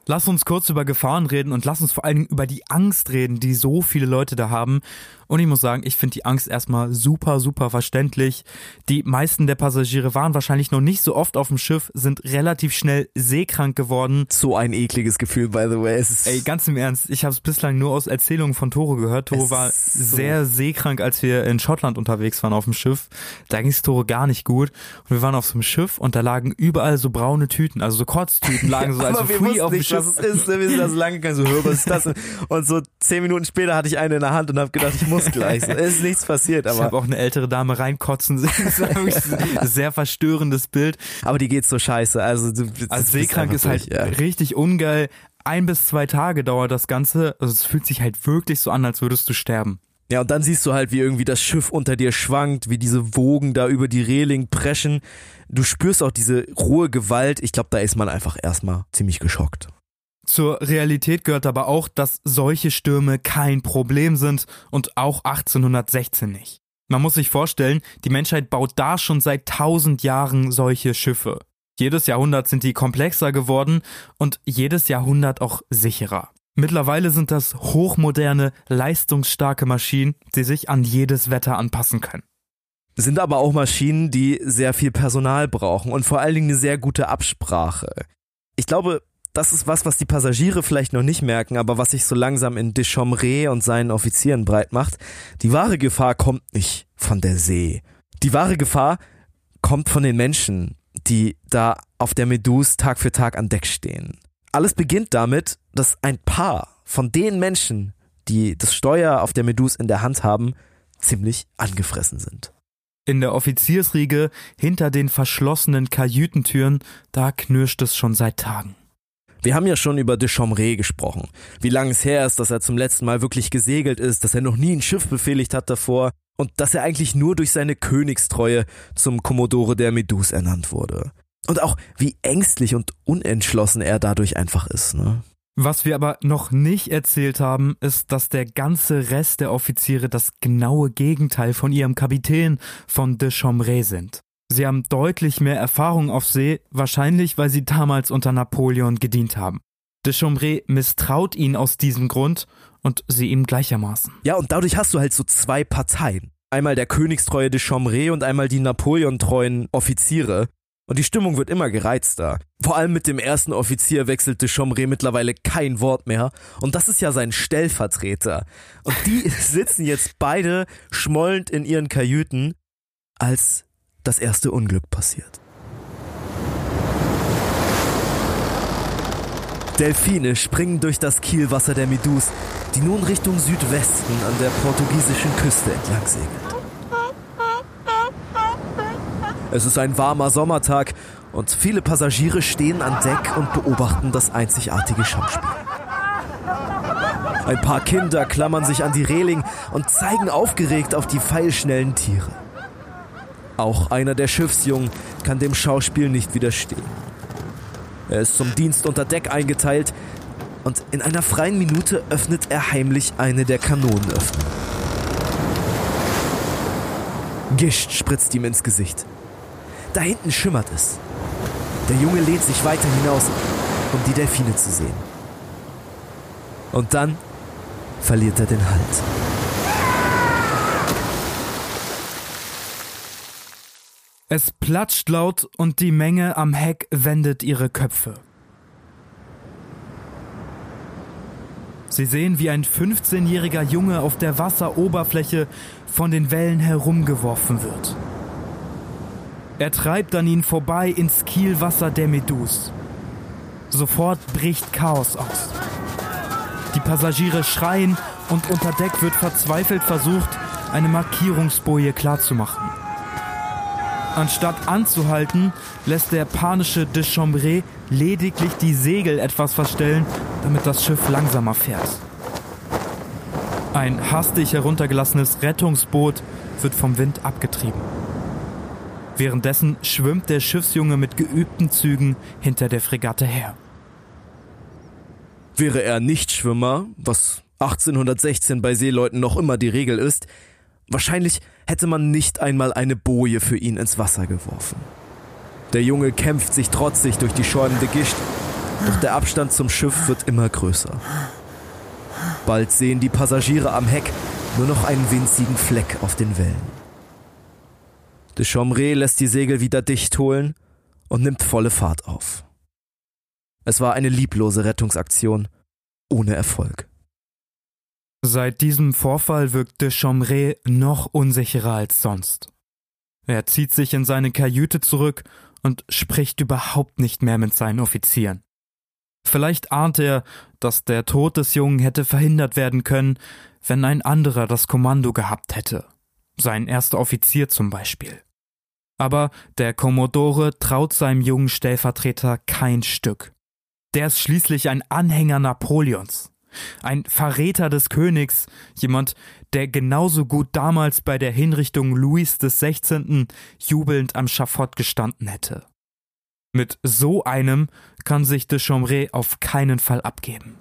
Lass uns kurz über Gefahren reden und lass uns vor allen Dingen über die Angst reden, die so viele Leute da haben. Und ich muss sagen, ich finde die Angst erstmal super, super verständlich. Die meisten der Passagiere waren wahrscheinlich noch nicht so oft auf dem Schiff, sind relativ schnell seekrank geworden. So ein ekliges Gefühl, by the way. Ey, ganz im Ernst, ich habe es bislang nur aus Erzählungen von Toro gehört. Toro Es war so- sehr seekrank, als wir in Schottland unterwegs waren auf dem Schiff. Da ging es Toro gar nicht gut. Und wir waren auf so einem Schiff und da lagen überall so braune Tüten, also so Kotztüten lagen so als aber wir free auf dem nicht, Schiff. was es ist. Wir sind da so lang gegangen, so, was ist das? Und so zehn Minuten später hatte ich eine in der Hand und habe gedacht, ich muss gleich. So, es ist nichts passiert, Ich habe aber, auch eine ältere Dame reinkotzen sehen. Sehr verstörendes Bild. aber die geht so scheiße. Also, du, Also seekrank ist halt ja. richtig ungeil. Ein bis zwei Tage dauert das Ganze. Also es fühlt sich halt wirklich so an, als würdest du sterben. Ja, und dann siehst du halt, wie irgendwie das Schiff unter dir schwankt, wie diese Wogen da über die Reling preschen. Du spürst auch diese rohe Gewalt. Ich glaube, da ist man einfach erstmal ziemlich geschockt. Zur Realität gehört aber auch, dass solche Stürme kein Problem sind und auch 1816 nicht. Man muss sich vorstellen, die Menschheit baut da schon seit tausend Jahren solche Schiffe. Jedes Jahrhundert sind die komplexer geworden und jedes Jahrhundert auch sicherer. Mittlerweile sind das hochmoderne, leistungsstarke Maschinen, die sich an jedes Wetter anpassen können. Sind aber auch Maschinen, die sehr viel Personal brauchen und vor allen Dingen eine sehr gute Absprache. Ich glaube, das ist was, was die Passagiere vielleicht noch nicht merken, aber was sich so langsam in Deschamps und seinen Offizieren breit macht. Die wahre Gefahr kommt nicht von der See. Die wahre Gefahr kommt von den Menschen, die da auf der Meduse Tag für Tag an Deck stehen. Alles beginnt damit, dass ein paar von den Menschen, die das Steuer auf der Meduse in der Hand haben, ziemlich angefressen sind. In der Offiziersriege hinter den verschlossenen Kajütentüren, da knirscht es schon seit Tagen. Wir haben ja schon über de Chomré gesprochen. Wie lange es her ist, dass er zum letzten Mal wirklich gesegelt ist, dass er noch nie ein Schiff befehligt hat davor und dass er eigentlich nur durch seine Königstreue zum Kommodore der Medus ernannt wurde. Und auch wie ängstlich und unentschlossen er dadurch einfach ist, ne? Was wir aber noch nicht erzählt haben, ist, dass der ganze Rest der Offiziere das genaue Gegenteil von ihrem Kapitän von de Chomré sind. Sie haben deutlich mehr Erfahrung auf See, wahrscheinlich weil sie damals unter Napoleon gedient haben. De Chomré misstraut ihn aus diesem Grund und sie ihm gleichermaßen. Ja, und dadurch hast du halt so zwei Parteien. Einmal der königstreue de Chomré und einmal die Napoleon-treuen Offiziere. Und die Stimmung wird immer gereizter. Vor allem mit dem ersten Offizier wechselt de Chomré mittlerweile kein Wort mehr. Und das ist ja sein Stellvertreter. Und die sitzen jetzt beide schmollend in ihren Kajüten, als das erste Unglück passiert. Delfine springen durch das Kielwasser der Medus, die nun Richtung Südwesten an der portugiesischen Küste entlang segelt. Es ist ein warmer Sommertag und viele Passagiere stehen an Deck und beobachten das einzigartige Schauspiel. Ein paar Kinder klammern sich an die Reling und zeigen aufgeregt auf die pfeilschnellen Tiere. Auch einer der Schiffsjungen kann dem Schauspiel nicht widerstehen. Er ist zum Dienst unter Deck eingeteilt und in einer freien Minute öffnet er heimlich eine der Kanonenöffnungen. Gischt spritzt ihm ins Gesicht. Da hinten schimmert es. Der Junge lehnt sich weiter hinaus, um die Delfine zu sehen. Und dann verliert er den Halt. Es platscht laut und die Menge am Heck wendet ihre Köpfe. Sie sehen, wie ein 15-jähriger Junge auf der Wasseroberfläche von den Wellen herumgeworfen wird. Er treibt an ihnen vorbei ins Kielwasser der Medus. Sofort bricht Chaos aus. Die Passagiere schreien und unter Deck wird verzweifelt versucht, eine Markierungsboje klarzumachen. Anstatt anzuhalten, lässt der panische de Chambray lediglich die Segel etwas verstellen, damit das Schiff langsamer fährt. Ein hastig heruntergelassenes Rettungsboot wird vom Wind abgetrieben. Währenddessen schwimmt der Schiffsjunge mit geübten Zügen hinter der Fregatte her. Wäre er nicht Schwimmer, was 1816 bei Seeleuten noch immer die Regel ist, Wahrscheinlich hätte man nicht einmal eine Boje für ihn ins Wasser geworfen. Der Junge kämpft sich trotzig durch die schäumende Gischt, doch der Abstand zum Schiff wird immer größer. Bald sehen die Passagiere am Heck nur noch einen winzigen Fleck auf den Wellen. De Chomré lässt die Segel wieder dicht holen und nimmt volle Fahrt auf. Es war eine lieblose Rettungsaktion ohne Erfolg. Seit diesem Vorfall wirkt de Chomré noch unsicherer als sonst. Er zieht sich in seine Kajüte zurück und spricht überhaupt nicht mehr mit seinen Offizieren. Vielleicht ahnt er, dass der Tod des Jungen hätte verhindert werden können, wenn ein anderer das Kommando gehabt hätte. Sein erster Offizier zum Beispiel. Aber der Kommodore traut seinem jungen Stellvertreter kein Stück. Der ist schließlich ein Anhänger Napoleons. Ein Verräter des Königs, jemand, der genauso gut damals bei der Hinrichtung Louis XVI. jubelnd am Schafott gestanden hätte. Mit so einem kann sich de Chomré auf keinen Fall abgeben.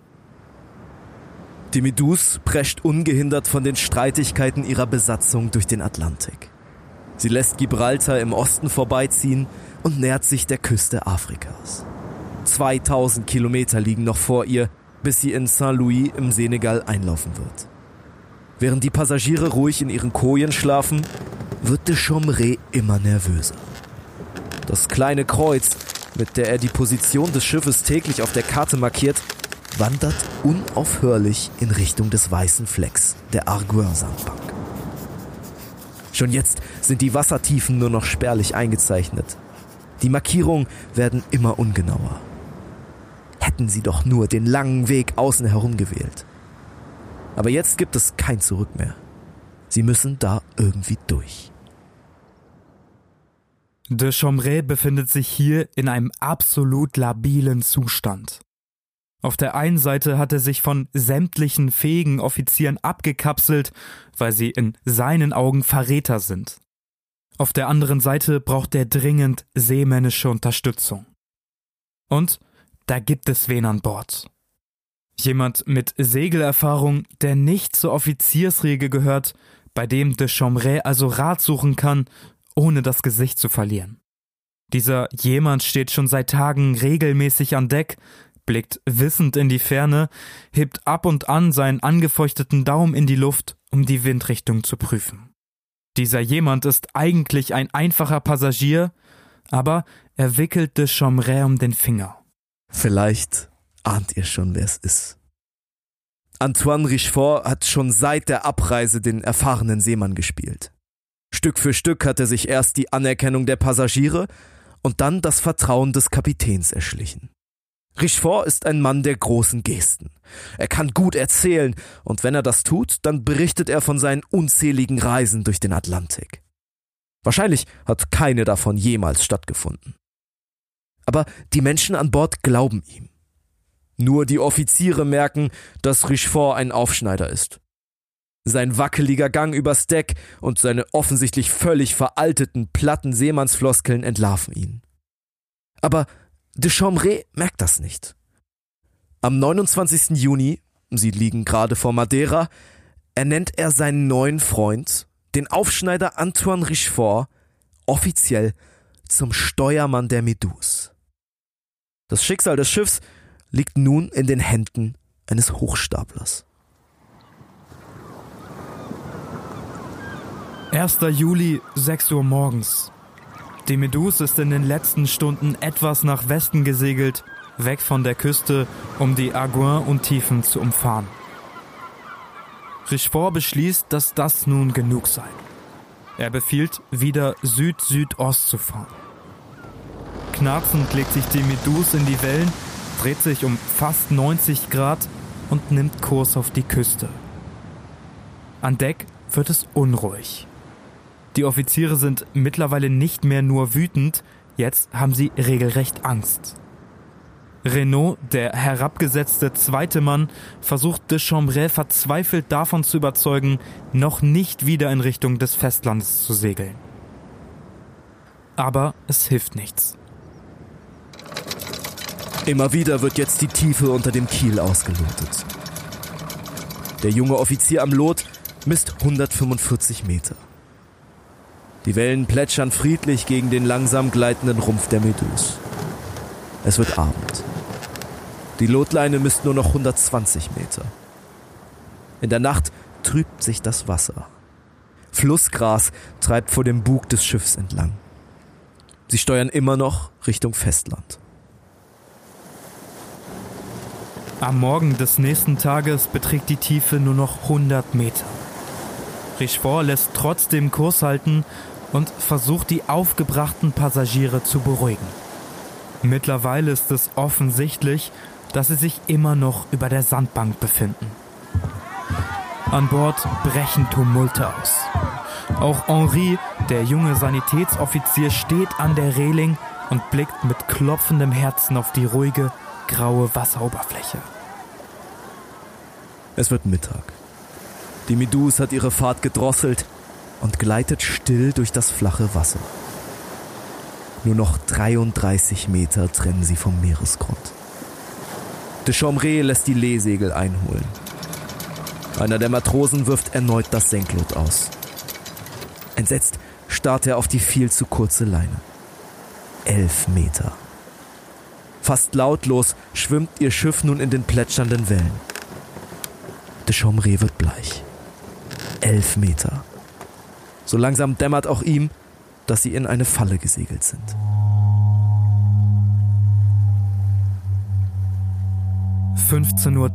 Die Meduse prescht ungehindert von den Streitigkeiten ihrer Besatzung durch den Atlantik. Sie lässt Gibraltar im Osten vorbeiziehen und nähert sich der Küste Afrikas. 2000 Kilometer liegen noch vor ihr, bis sie in Saint-Louis im Senegal einlaufen wird. Während die Passagiere ruhig in ihren Kojen schlafen, wird de Chomré immer nervöser. Das kleine Kreuz, mit der er die Position des Schiffes täglich auf der Karte markiert, wandert unaufhörlich in Richtung des weißen Flecks der Arguin-Sandbank. Schon jetzt sind die Wassertiefen nur noch spärlich eingezeichnet. Die Markierungen werden immer ungenauer. Hätten sie doch nur den langen Weg außen herum gewählt. Aber jetzt gibt es kein Zurück mehr. Sie müssen da irgendwie durch. De Chomray befindet sich hier in einem absolut labilen Zustand. Auf der einen Seite hat er sich von sämtlichen fähigen Offizieren abgekapselt, weil sie in seinen Augen Verräter sind. Auf der anderen Seite braucht er dringend seemännische Unterstützung. Und da gibt es wen an Bord. Jemand mit Segelerfahrung, der nicht zur Offiziersriege gehört, bei dem de Chomray also Rat suchen kann, ohne das Gesicht zu verlieren. Dieser jemand steht schon seit Tagen regelmäßig an Deck, blickt wissend in die Ferne, hebt ab und an seinen angefeuchteten Daumen in die Luft, um die Windrichtung zu prüfen. Dieser jemand ist eigentlich ein einfacher Passagier, aber er wickelt de Chomray um den Finger. Vielleicht ahnt ihr schon, wer es ist. Antoine Richefort hat schon seit der Abreise den erfahrenen Seemann gespielt. Stück für Stück hat er sich erst die Anerkennung der Passagiere und dann das Vertrauen des Kapitäns erschlichen. Richefort ist ein Mann der großen Gesten. Er kann gut erzählen, und wenn er das tut, dann berichtet er von seinen unzähligen Reisen durch den Atlantik. Wahrscheinlich hat keine davon jemals stattgefunden. Aber die Menschen an Bord glauben ihm. Nur die Offiziere merken, dass Richefort ein Aufschneider ist. Sein wackeliger Gang übers Deck und seine offensichtlich völlig veralteten, platten Seemannsfloskeln entlarven ihn. Aber de Chambray merkt das nicht. Am 29. Juni, sie liegen gerade vor Madeira, ernennt er seinen neuen Freund, den Aufschneider Antoine Richefort, offiziell zum Steuermann der Meduse. Das Schicksal des Schiffs liegt nun in den Händen eines Hochstaplers. 1. Juli, 6 Uhr morgens. Die Meduse ist in den letzten Stunden etwas nach Westen gesegelt, weg von der Küste, um die Aguin-Untiefen zu umfahren. Richefort beschließt, dass das nun genug sei. Er befiehlt, wieder Süd-Südost zu fahren. Knarzend legt sich die Meduse in die Wellen, dreht sich um fast 90 Grad und nimmt Kurs auf die Küste. An Deck wird es unruhig. Die Offiziere sind mittlerweile nicht mehr nur wütend, jetzt haben sie regelrecht Angst. Renaud, der herabgesetzte zweite Mann, versucht de Chambray verzweifelt davon zu überzeugen, noch nicht wieder in Richtung des Festlandes zu segeln. Aber es hilft nichts. Immer wieder wird jetzt die Tiefe unter dem Kiel ausgelotet. Der junge Offizier am Lot misst 145 Meter. Die Wellen plätschern friedlich gegen den langsam gleitenden Rumpf der Meduse. Es wird Abend. Die Lotleine misst nur noch 120 Meter. In der Nacht trübt sich das Wasser. Flussgras treibt vor dem Bug des Schiffs entlang. Sie steuern immer noch Richtung Festland. Am Morgen des nächsten Tages beträgt die Tiefe nur noch 100 Meter. Richefort lässt trotzdem Kurs halten und versucht die aufgebrachten Passagiere zu beruhigen. Mittlerweile ist es offensichtlich, dass sie sich immer noch über der Sandbank befinden. An Bord brechen Tumulte aus. Auch Henri, der junge Sanitätsoffizier, steht an der Reling und blickt mit klopfendem Herzen auf die ruhige, graue Wasseroberfläche. Es wird Mittag. Die Meduse hat ihre Fahrt gedrosselt und gleitet still durch das flache Wasser. Nur noch 33 Meter trennen sie vom Meeresgrund. De Chambray lässt die Lehsegel einholen. Einer der Matrosen wirft erneut das Senklot aus. Entsetzt starrt er auf die viel zu kurze Leine. Elf Meter. Fast lautlos schwimmt ihr Schiff nun in den plätschernden Wellen. De Chambray wird bleich. Elf Meter. So langsam dämmert auch ihm, dass sie in eine Falle gesegelt sind. Uhr.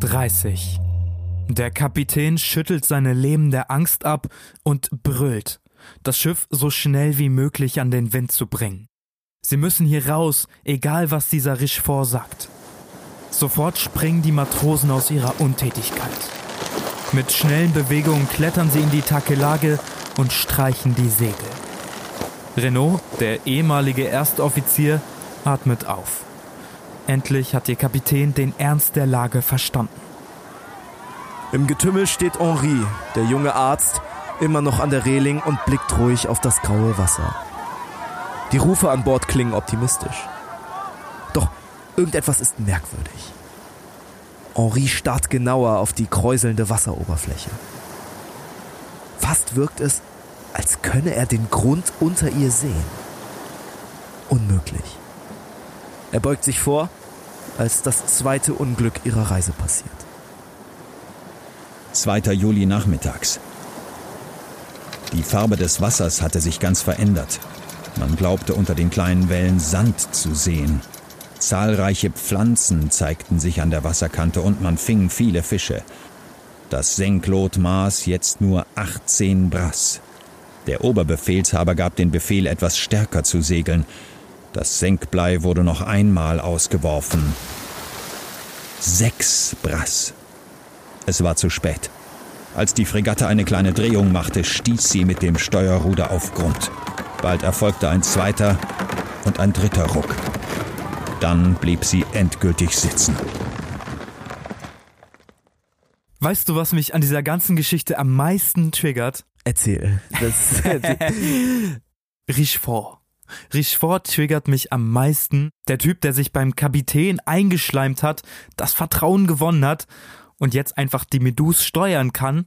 Der Kapitän schüttelt seine lähmende Angst ab und brüllt. das Schiff so schnell wie möglich an den Wind zu bringen. Sie müssen hier raus, egal was dieser Richefort sagt. Sofort springen die Matrosen aus ihrer Untätigkeit. Mit schnellen Bewegungen klettern sie in die Takelage und streichen die Segel. Renault, der ehemalige Erstoffizier, atmet auf. Endlich hat ihr Kapitän den Ernst der Lage verstanden. Im Getümmel steht Henri, der junge Arzt, immer noch an der Reling und blickt ruhig auf das graue Wasser. Die Rufe an Bord klingen optimistisch. Doch irgendetwas ist merkwürdig. Henri starrt genauer auf die kräuselnde Wasseroberfläche. Fast wirkt es, als könne er den Grund unter ihr sehen. Unmöglich. Er beugt sich vor, als das zweite Unglück ihrer Reise passiert. 2. Juli nachmittags. Die Farbe des Wassers hatte sich ganz verändert. Man glaubte unter den kleinen Wellen Sand zu sehen. Zahlreiche Pflanzen zeigten sich an der Wasserkante und man fing viele Fische. Das Senklot maß jetzt nur 18 Brass. Der Oberbefehlshaber gab den Befehl, etwas stärker zu segeln. Das Senkblei wurde noch einmal ausgeworfen. Sechs Brass. Es war zu spät. Als die Fregatte eine kleine Drehung machte, stieß sie mit dem Steuerruder auf Grund. Bald erfolgte ein zweiter und ein dritter Ruck. Dann blieb sie endgültig sitzen. Weißt du, was mich an dieser ganzen Geschichte am meisten triggert? Erzähl. Das, Richefort. Richefort triggert mich am meisten. Der Typ, der sich beim Kapitän eingeschleimt hat, das Vertrauen gewonnen hat und jetzt einfach die Medus steuern kann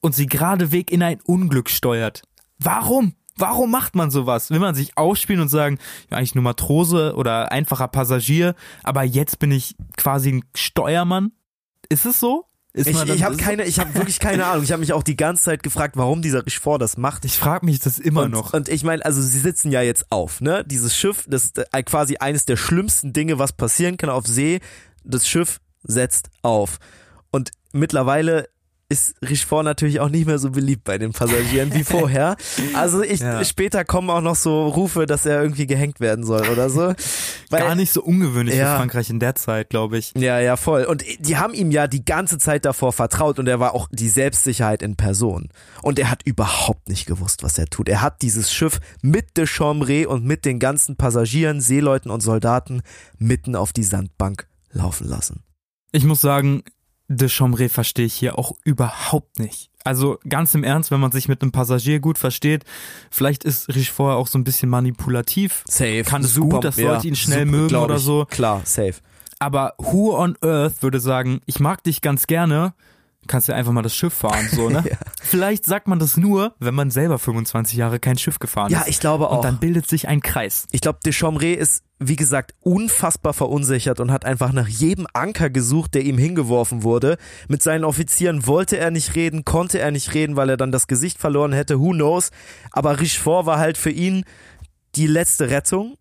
und sie geradeweg in ein Unglück steuert. Warum? Warum macht man sowas? Will man sich ausspielen und sagen, ja, eigentlich nur Matrose oder einfacher Passagier, aber jetzt bin ich quasi ein Steuermann? Ist es so? Ist ich ich habe keine, ich habe wirklich keine Ahnung. Ich habe mich auch die ganze Zeit gefragt, warum dieser Richefort das macht. Ich frage mich das immer und, noch. Und ich meine, also sie sitzen ja jetzt auf, ne? Dieses Schiff, das ist äh, quasi eines der schlimmsten Dinge, was passieren kann auf See. Das Schiff setzt auf. Und mittlerweile ist Richefort natürlich auch nicht mehr so beliebt bei den Passagieren wie vorher. Also ich, Ja. später kommen auch noch so Rufe, dass er irgendwie gehängt werden soll oder so. Weil, Gar nicht so ungewöhnlich Ja. für Frankreich in der Zeit, glaube ich. Ja, ja, voll. Und die haben ihm ja die ganze Zeit davor vertraut und er war auch die Selbstsicherheit in Person. Und er hat überhaupt nicht gewusst, was er tut. Er hat dieses Schiff mit de Chambray und mit den ganzen Passagieren, Seeleuten und Soldaten mitten auf die Sandbank laufen lassen. Ich muss sagen, de Chambray verstehe ich hier auch überhaupt nicht. Also ganz im Ernst, wenn man sich mit einem Passagier gut versteht, vielleicht ist Richefort auch so ein bisschen manipulativ. Safe. Kann es gut, das Leute ihn schnell mögen glaub oder ich. so. Klar, safe. Aber who on earth würde sagen, ich mag dich ganz gerne, kannst ja einfach mal das Schiff fahren, so, ne? Ja. Vielleicht sagt man das nur, wenn man selber 25 Jahre kein Schiff gefahren Ja, ist. ich glaube auch. Und dann bildet sich ein Kreis. Ich glaube, de Chambray ist, wie gesagt, unfassbar verunsichert und hat einfach nach jedem Anker gesucht, der ihm hingeworfen wurde. Mit seinen Offizieren wollte er nicht reden, konnte er nicht reden, weil er dann das Gesicht verloren hätte, who knows. Aber Richefort war halt für ihn die letzte Rettung,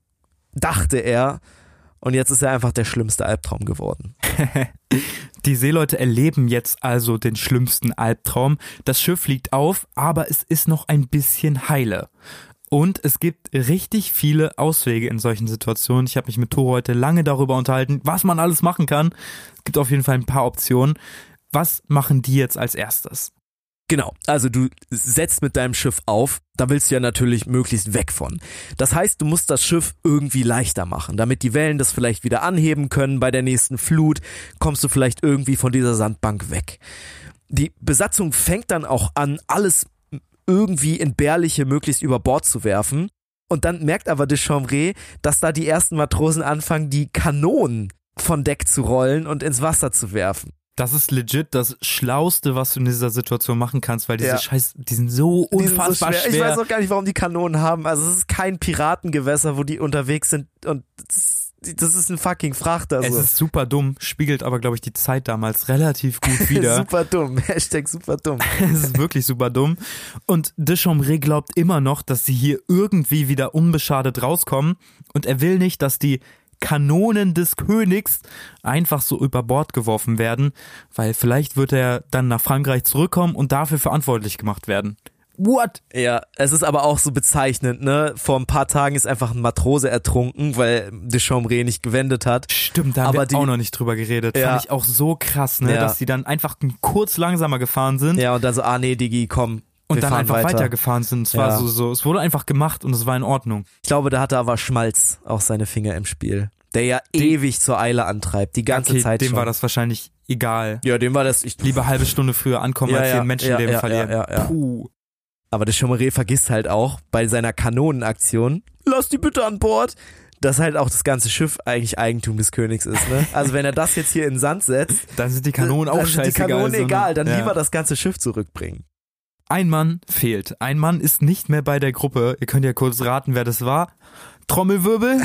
dachte er. Und jetzt ist er einfach der schlimmste Albtraum geworden. Die Seeleute erleben jetzt also den schlimmsten Albtraum. Das Schiff fliegt auf, aber es ist noch ein bisschen heile. Und es gibt richtig viele Auswege in solchen Situationen. Ich habe mich mit Toro heute lange darüber unterhalten, was man alles machen kann. Es gibt auf jeden Fall ein paar Optionen. Was machen die jetzt als erstes? Genau, also du setzt mit deinem Schiff auf, da willst du ja natürlich möglichst weg von. Das heißt, du musst das Schiff irgendwie leichter machen, damit die Wellen das vielleicht wieder anheben können bei der nächsten Flut, kommst du vielleicht irgendwie von dieser Sandbank weg. Die Besatzung fängt dann auch an, alles irgendwie entbehrliche möglichst über Bord zu werfen. Und dann merkt aber de Chambray, dass da die ersten Matrosen anfangen, die Kanonen von Deck zu rollen und ins Wasser zu werfen. Das ist legit das Schlauste, was du in dieser Situation machen kannst, weil diese Ja. Scheiß, die sind so Die sind so unfassbar schwer. Ich weiß auch gar nicht, warum die Kanonen haben. Also es ist kein Piratengewässer, wo die unterwegs sind und das, ist ein fucking Frachter. es So. ist super dumm, spiegelt aber, glaube ich, die Zeit damals relativ gut wieder. super dumm. Hashtag super dumm. Es ist wirklich super dumm. Und de Chambray glaubt immer noch, dass sie hier irgendwie wieder unbeschadet rauskommen. Und er will nicht, dass die Kanonen des Königs einfach so über Bord geworfen werden, weil vielleicht wird er dann nach Frankreich zurückkommen und dafür verantwortlich gemacht werden. What? Ja, es ist aber auch so bezeichnend, ne? Vor ein paar Tagen ist einfach ein Matrose ertrunken, weil de Chambray nicht gewendet hat. Stimmt, da haben Aber wir die- auch noch nicht drüber geredet. Ja. Fand ich auch so krass, ne? Ja. Dass die dann einfach kurz langsamer gefahren sind Ja, und dann so, ah nee, Digi, komm. Und wir dann einfach weiter. weitergefahren sind. Es war Ja. so, so, es wurde einfach gemacht und es war in Ordnung. Ich glaube, da hatte aber Schmalz auch seine Finger im Spiel. Der ja ewig zur Eile antreibt, die ganze okay, Zeit dem schon. war das wahrscheinlich egal. ja, dem war das. Ich, Lieber halbe Stunde früher ankommen, Ja, als ja, hier ein Menschenleben ja, ja, verlieren. ja, ja, ja. Puh. Aber der Chaumeré vergisst halt auch bei seiner Kanonenaktion, lass die bitte an Bord, dass halt auch das ganze Schiff eigentlich Eigentum des Königs ist. Ne? Also wenn er das jetzt hier in den Sand setzt, Dann sind die Kanonen auch dann sind die scheißegal. Kanonen sondern- egal, dann ja. lieber das ganze Schiff zurückbringen. Ein Mann fehlt. Ein Mann ist nicht mehr bei der Gruppe. Ihr könnt ja kurz raten, wer das war. Trommelwirbel.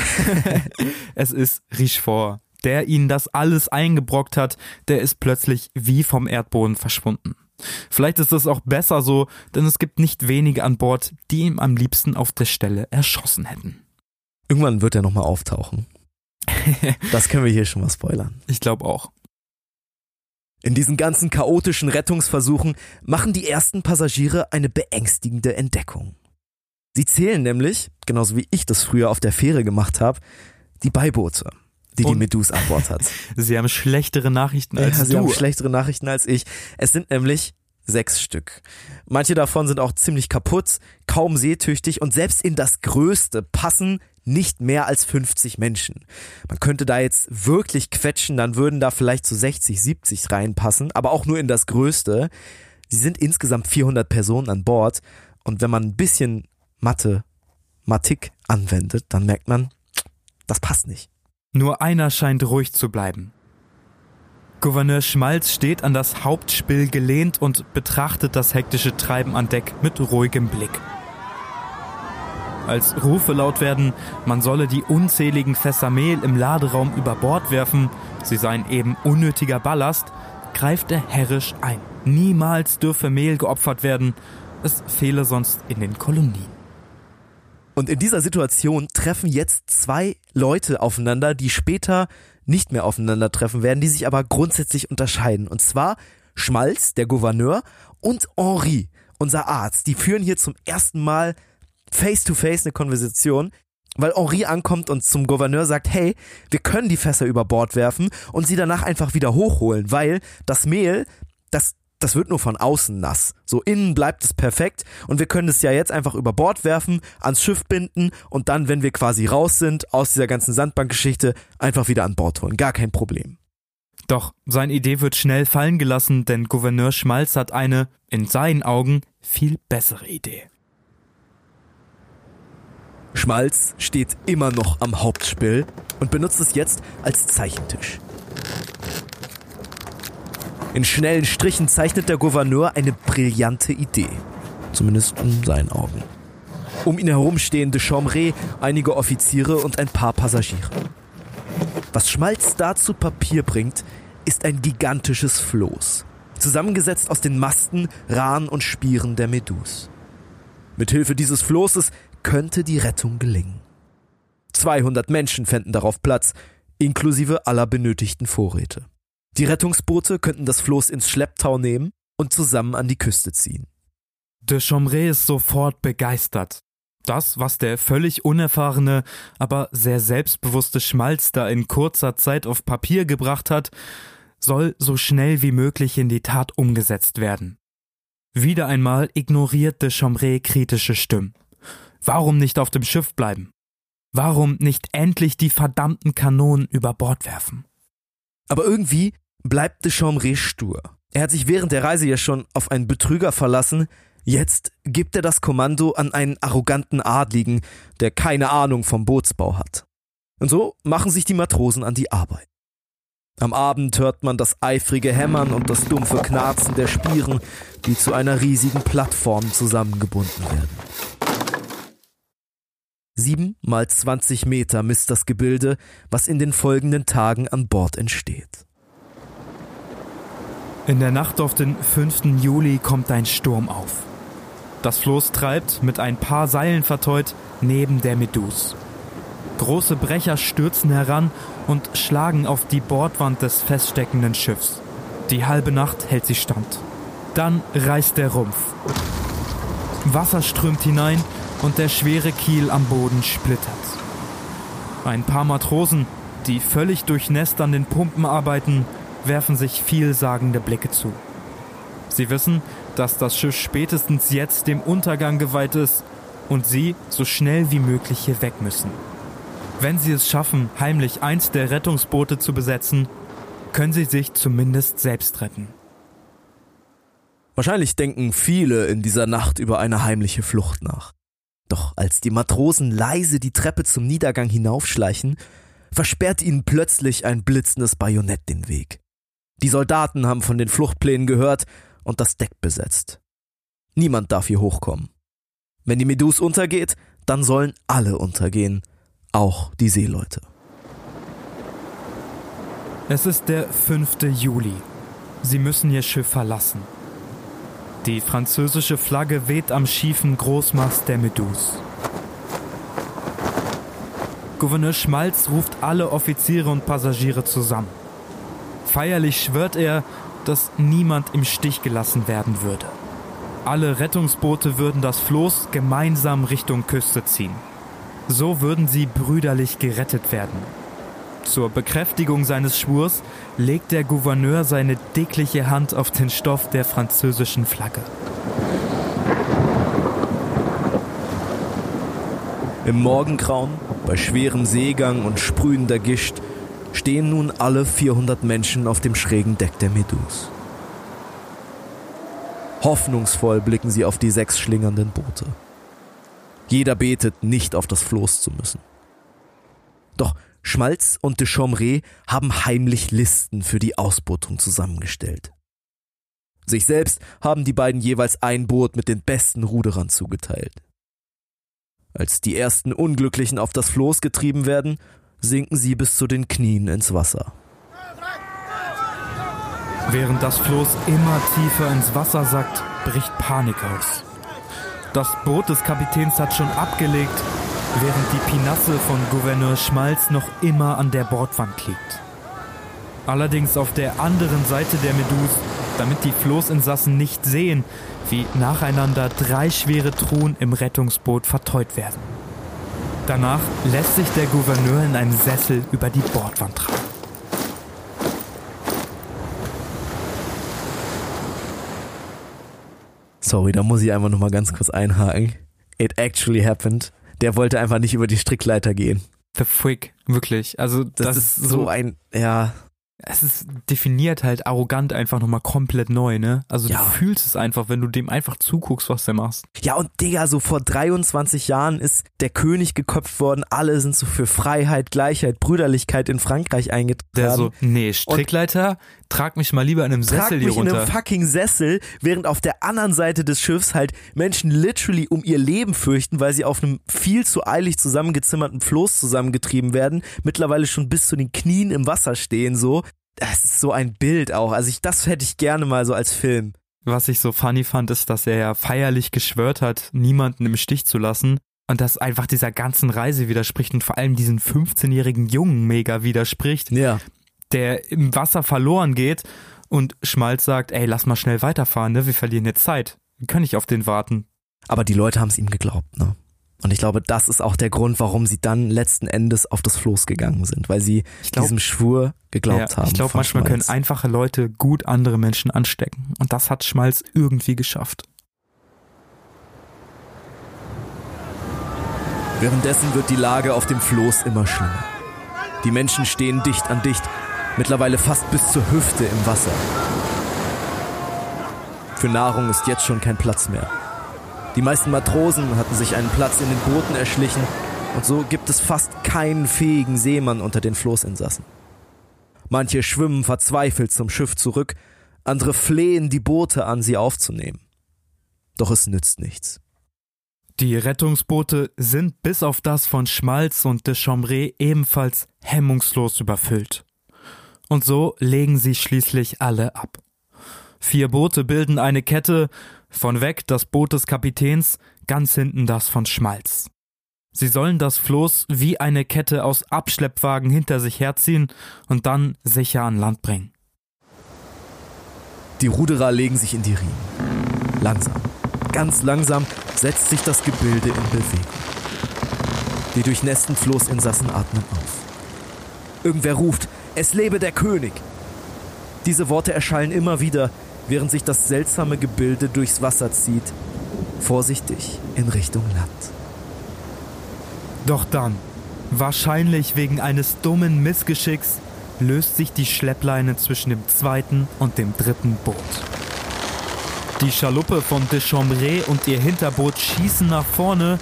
es ist Richefort. Der ihnen das alles eingebrockt hat, der ist plötzlich wie vom Erdboden verschwunden. Vielleicht ist das auch besser so, denn es gibt nicht wenige an Bord, die ihm am liebsten auf der Stelle erschossen hätten. Irgendwann wird er nochmal auftauchen. Das können wir hier schon mal spoilern. Ich glaube auch. In diesen ganzen chaotischen Rettungsversuchen machen die ersten Passagiere eine beängstigende Entdeckung. Sie zählen nämlich, genauso wie ich das früher auf der Fähre gemacht habe, die Beiboote, die die Und- Medus an Bord hat. Sie haben schlechtere Nachrichten als ja, sie du. haben schlechtere Nachrichten als ich. Es sind nämlich sechs Stück. Manche davon sind auch ziemlich kaputt, kaum seetüchtig und selbst in das Größte passen nicht mehr als 50 Menschen. Man könnte da jetzt wirklich quetschen, dann würden da vielleicht so 60, 70 reinpassen, aber auch nur in das Größte. Sie sind insgesamt 400 Personen an Bord und wenn man ein bisschen Mathe, Mathik anwendet, dann merkt man, das passt nicht. Nur einer scheint ruhig zu bleiben. Gouverneur Schmalz steht an das Hauptspill gelehnt und betrachtet das hektische Treiben an Deck mit ruhigem Blick. Als Rufe laut werden, man solle die unzähligen Fässer Mehl im Laderaum über Bord werfen, sie seien eben unnötiger Ballast, greift er herrisch ein. Niemals dürfe Mehl geopfert werden, es fehle sonst in den Kolonien. Und in dieser Situation treffen jetzt zwei Leute aufeinander, die später nicht mehr aufeinandertreffen werden, die sich aber grundsätzlich unterscheiden. Und zwar Schmalz, der Gouverneur, und Henri, unser Arzt. Die führen hier zum ersten Mal face to face eine Konversation, weil Henri ankommt und zum Gouverneur sagt, hey, wir können die Fässer über Bord werfen und sie danach einfach wieder hochholen, weil das Mehl, das das wird nur von außen nass. So innen bleibt es perfekt und wir können es ja jetzt einfach über Bord werfen, ans Schiff binden und dann, wenn wir quasi raus sind aus dieser ganzen Sandbankgeschichte, einfach wieder an Bord holen. Gar kein Problem. Doch seine Idee wird schnell fallen gelassen, denn Gouverneur Schmalz hat eine, in seinen Augen, viel bessere Idee. Schmalz steht immer noch am Hauptspill und benutzt es jetzt als Zeichentisch. In schnellen Strichen zeichnet der Gouverneur eine brillante Idee. Zumindest in seinen Augen. Um ihn herum stehen de Chambray, einige Offiziere und ein paar Passagiere. Was Schmalz da zu Papier bringt, ist ein gigantisches Floß. Zusammengesetzt aus den Masten, Rahn und Spieren der Medus. Mithilfe dieses Floßes könnte die Rettung gelingen. 200 Menschen fänden darauf Platz, inklusive aller benötigten Vorräte. Die Rettungsboote könnten das Floß ins Schlepptau nehmen und zusammen an die Küste ziehen. De Chambray ist sofort begeistert. Das, was der völlig unerfahrene, aber sehr selbstbewusste Schmalz da in kurzer Zeit auf Papier gebracht hat, soll so schnell wie möglich in die Tat umgesetzt werden. Wieder einmal ignoriert de Chambray kritische Stimmen. Warum nicht auf dem Schiff bleiben? Warum nicht endlich die verdammten Kanonen über Bord werfen? Aber irgendwie bleibt de Chambray stur. Er hat sich während der Reise ja schon auf einen Betrüger verlassen, jetzt gibt er das Kommando an einen arroganten Adligen, der keine Ahnung vom Bootsbau hat. Und so machen sich die Matrosen an die Arbeit. Am Abend hört man das eifrige Hämmern und das dumpfe Knarzen der Spieren, die zu einer riesigen Plattform zusammengebunden werden. Sieben mal 20 Meter misst das Gebilde, was in den folgenden Tagen an Bord entsteht. In der Nacht auf den 5. Juli kommt ein Sturm auf. Das Floß treibt, mit ein paar Seilen verteut, neben der Medus. Große Brecher stürzen heran und schlagen auf die Bordwand des feststeckenden Schiffs. Die halbe Nacht hält sie stand. Dann reißt der Rumpf. Wasser strömt hinein und der schwere Kiel am Boden splittert. Ein paar Matrosen, die völlig durchnässt an den Pumpen arbeiten, werfen sich vielsagende Blicke zu. Sie wissen, dass das Schiff spätestens jetzt dem Untergang geweiht ist und sie so schnell wie möglich hier weg müssen. Wenn sie es schaffen, heimlich eins der Rettungsboote zu besetzen, können sie sich zumindest selbst retten. Wahrscheinlich denken viele in dieser Nacht über eine heimliche Flucht nach. Doch als die Matrosen leise die Treppe zum Niedergang hinaufschleichen, versperrt ihnen plötzlich ein blitzendes Bajonett den Weg. Die Soldaten haben von den Fluchtplänen gehört und das Deck besetzt. Niemand darf hier hochkommen. Wenn die Medus untergeht, dann sollen alle untergehen, auch die Seeleute. Es ist der 5. Juli. Sie müssen ihr Schiff verlassen. Die französische Flagge weht am schiefen Großmast der Medus. Gouverneur Schmalz ruft alle Offiziere und Passagiere zusammen. Feierlich schwört er, dass niemand im Stich gelassen werden würde. Alle Rettungsboote würden das Floß gemeinsam Richtung Küste ziehen. So würden sie brüderlich gerettet werden. Zur Bekräftigung seines Schwurs legt der Gouverneur seine dickliche Hand auf den Stoff der französischen Flagge. Im Morgengrauen, bei schwerem Seegang und sprühender Gischt, stehen nun alle 400 Menschen auf dem schrägen Deck der Medus. Hoffnungsvoll blicken sie auf die sechs schlingernden Boote. Jeder betet, nicht auf das Floß zu müssen. Doch Schmalz und de Chomré haben heimlich Listen für die Ausbootung zusammengestellt. Sich selbst haben die beiden jeweils ein Boot mit den besten Ruderern zugeteilt. Als die ersten Unglücklichen auf das Floß getrieben werden, sinken sie bis zu den Knien ins Wasser. Während das Floß immer tiefer ins Wasser sackt, bricht Panik aus. Das Boot des Kapitäns hat schon abgelegt, während die Pinasse von Gouverneur Schmalz noch immer an der Bordwand liegt. Allerdings auf der anderen Seite der Medus, damit die Floßinsassen nicht sehen, wie nacheinander drei schwere Truhen im Rettungsboot verteut werden. Danach lässt sich der Gouverneur in einem Sessel über die Bordwand tragen. Sorry, da muss ich einfach noch mal ganz kurz einhaken. It actually happened. Der wollte einfach nicht über die Strickleiter gehen. The Freak, wirklich. Also das, Das, ist so ein, ja, es ist definiert halt arrogant einfach nochmal komplett neu, ne? Also Ja. du fühlst es einfach, wenn du dem einfach zuguckst, was der macht. Ja, und Digga, so vor 23 Jahren ist der König geköpft worden. Alle sind so für Freiheit, Gleichheit, Brüderlichkeit in Frankreich eingetragen. Der so, nee, Strickleiter, trag mich mal lieber in einem Trag Sessel hier mich in runter. einem fucking Sessel, während auf der anderen Seite des Schiffs halt Menschen literally um ihr Leben fürchten, weil sie auf einem viel zu eilig zusammengezimmerten Floß zusammengetrieben werden, mittlerweile schon bis zu den Knien im Wasser stehen, so. Das ist so ein Bild auch. Also ich, das hätte ich gerne mal so als Film. Was ich so funny fand, ist, dass er ja feierlich geschwört hat, niemanden im Stich zu lassen. Und das einfach dieser ganzen Reise widerspricht und vor allem diesen 15-jährigen Jungen mega widerspricht, Ja. der im Wasser verloren geht und Schmalz sagt, ey, lass mal schnell weiterfahren, ne? Wir verlieren jetzt Zeit. Wir können nicht auf den warten. Aber die Leute haben es ihm geglaubt, ne? Und ich glaube, das ist auch der Grund, warum sie dann letzten Endes auf das Floß gegangen sind, weil sie glaub- diesem Schwur geglaubt Ja, haben. ich glaube, manchmal können Schmalz. einfache Leute gut andere Menschen anstecken. Und das hat Schmalz irgendwie geschafft. Währenddessen wird die Lage auf dem Floß immer schlimmer. Die Menschen stehen dicht an dicht, mittlerweile fast bis zur Hüfte im Wasser. Für Nahrung ist jetzt schon kein Platz mehr. Die meisten Matrosen hatten sich einen Platz in den Booten erschlichen und so gibt es fast keinen fähigen Seemann unter den Floßinsassen. Manche schwimmen verzweifelt zum Schiff zurück, andere flehen die Boote an, sie aufzunehmen. Doch es nützt nichts. Die Rettungsboote sind bis auf das von Schmalz und de Chambray ebenfalls hemmungslos überfüllt. Und so legen sie schließlich alle ab. Vier Boote bilden eine Kette, von weg das Boot des Kapitäns, ganz hinten das von Schmalz. Sie sollen das Floß wie eine Kette aus Abschleppwagen hinter sich herziehen und dann sicher an Land bringen. Die Ruderer legen sich in die Riemen. Langsam, Ganz langsam setzt sich das Gebilde in Bewegung. Die durchnässten Floßinsassen atmen auf. Irgendwer ruft, es lebe der König. Diese Worte erschallen immer wieder, während sich das seltsame Gebilde durchs Wasser zieht, vorsichtig in Richtung Land. Doch dann, wahrscheinlich wegen eines dummen Missgeschicks, löst sich die Schleppleine zwischen dem zweiten und dem dritten Boot. Die Schaluppe von de Chambray und ihr Hinterboot schießen nach vorne.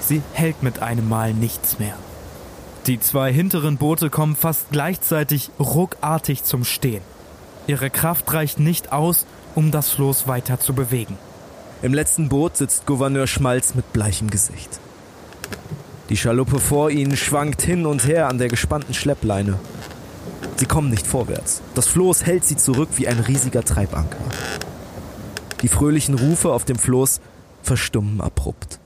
Sie hält mit einem Mal nichts mehr. Die zwei hinteren Boote kommen fast gleichzeitig ruckartig zum Stehen. Ihre Kraft reicht nicht aus, um das Floß weiter zu bewegen. Im letzten Boot sitzt Gouverneur Schmalz mit bleichem Gesicht. Die Schaluppe vor ihnen schwankt hin und her an der gespannten Schleppleine. Sie kommen nicht vorwärts. Das Floß hält sie zurück wie ein riesiger Treibanker. Die fröhlichen Rufe auf dem Floß verstummen abrupt.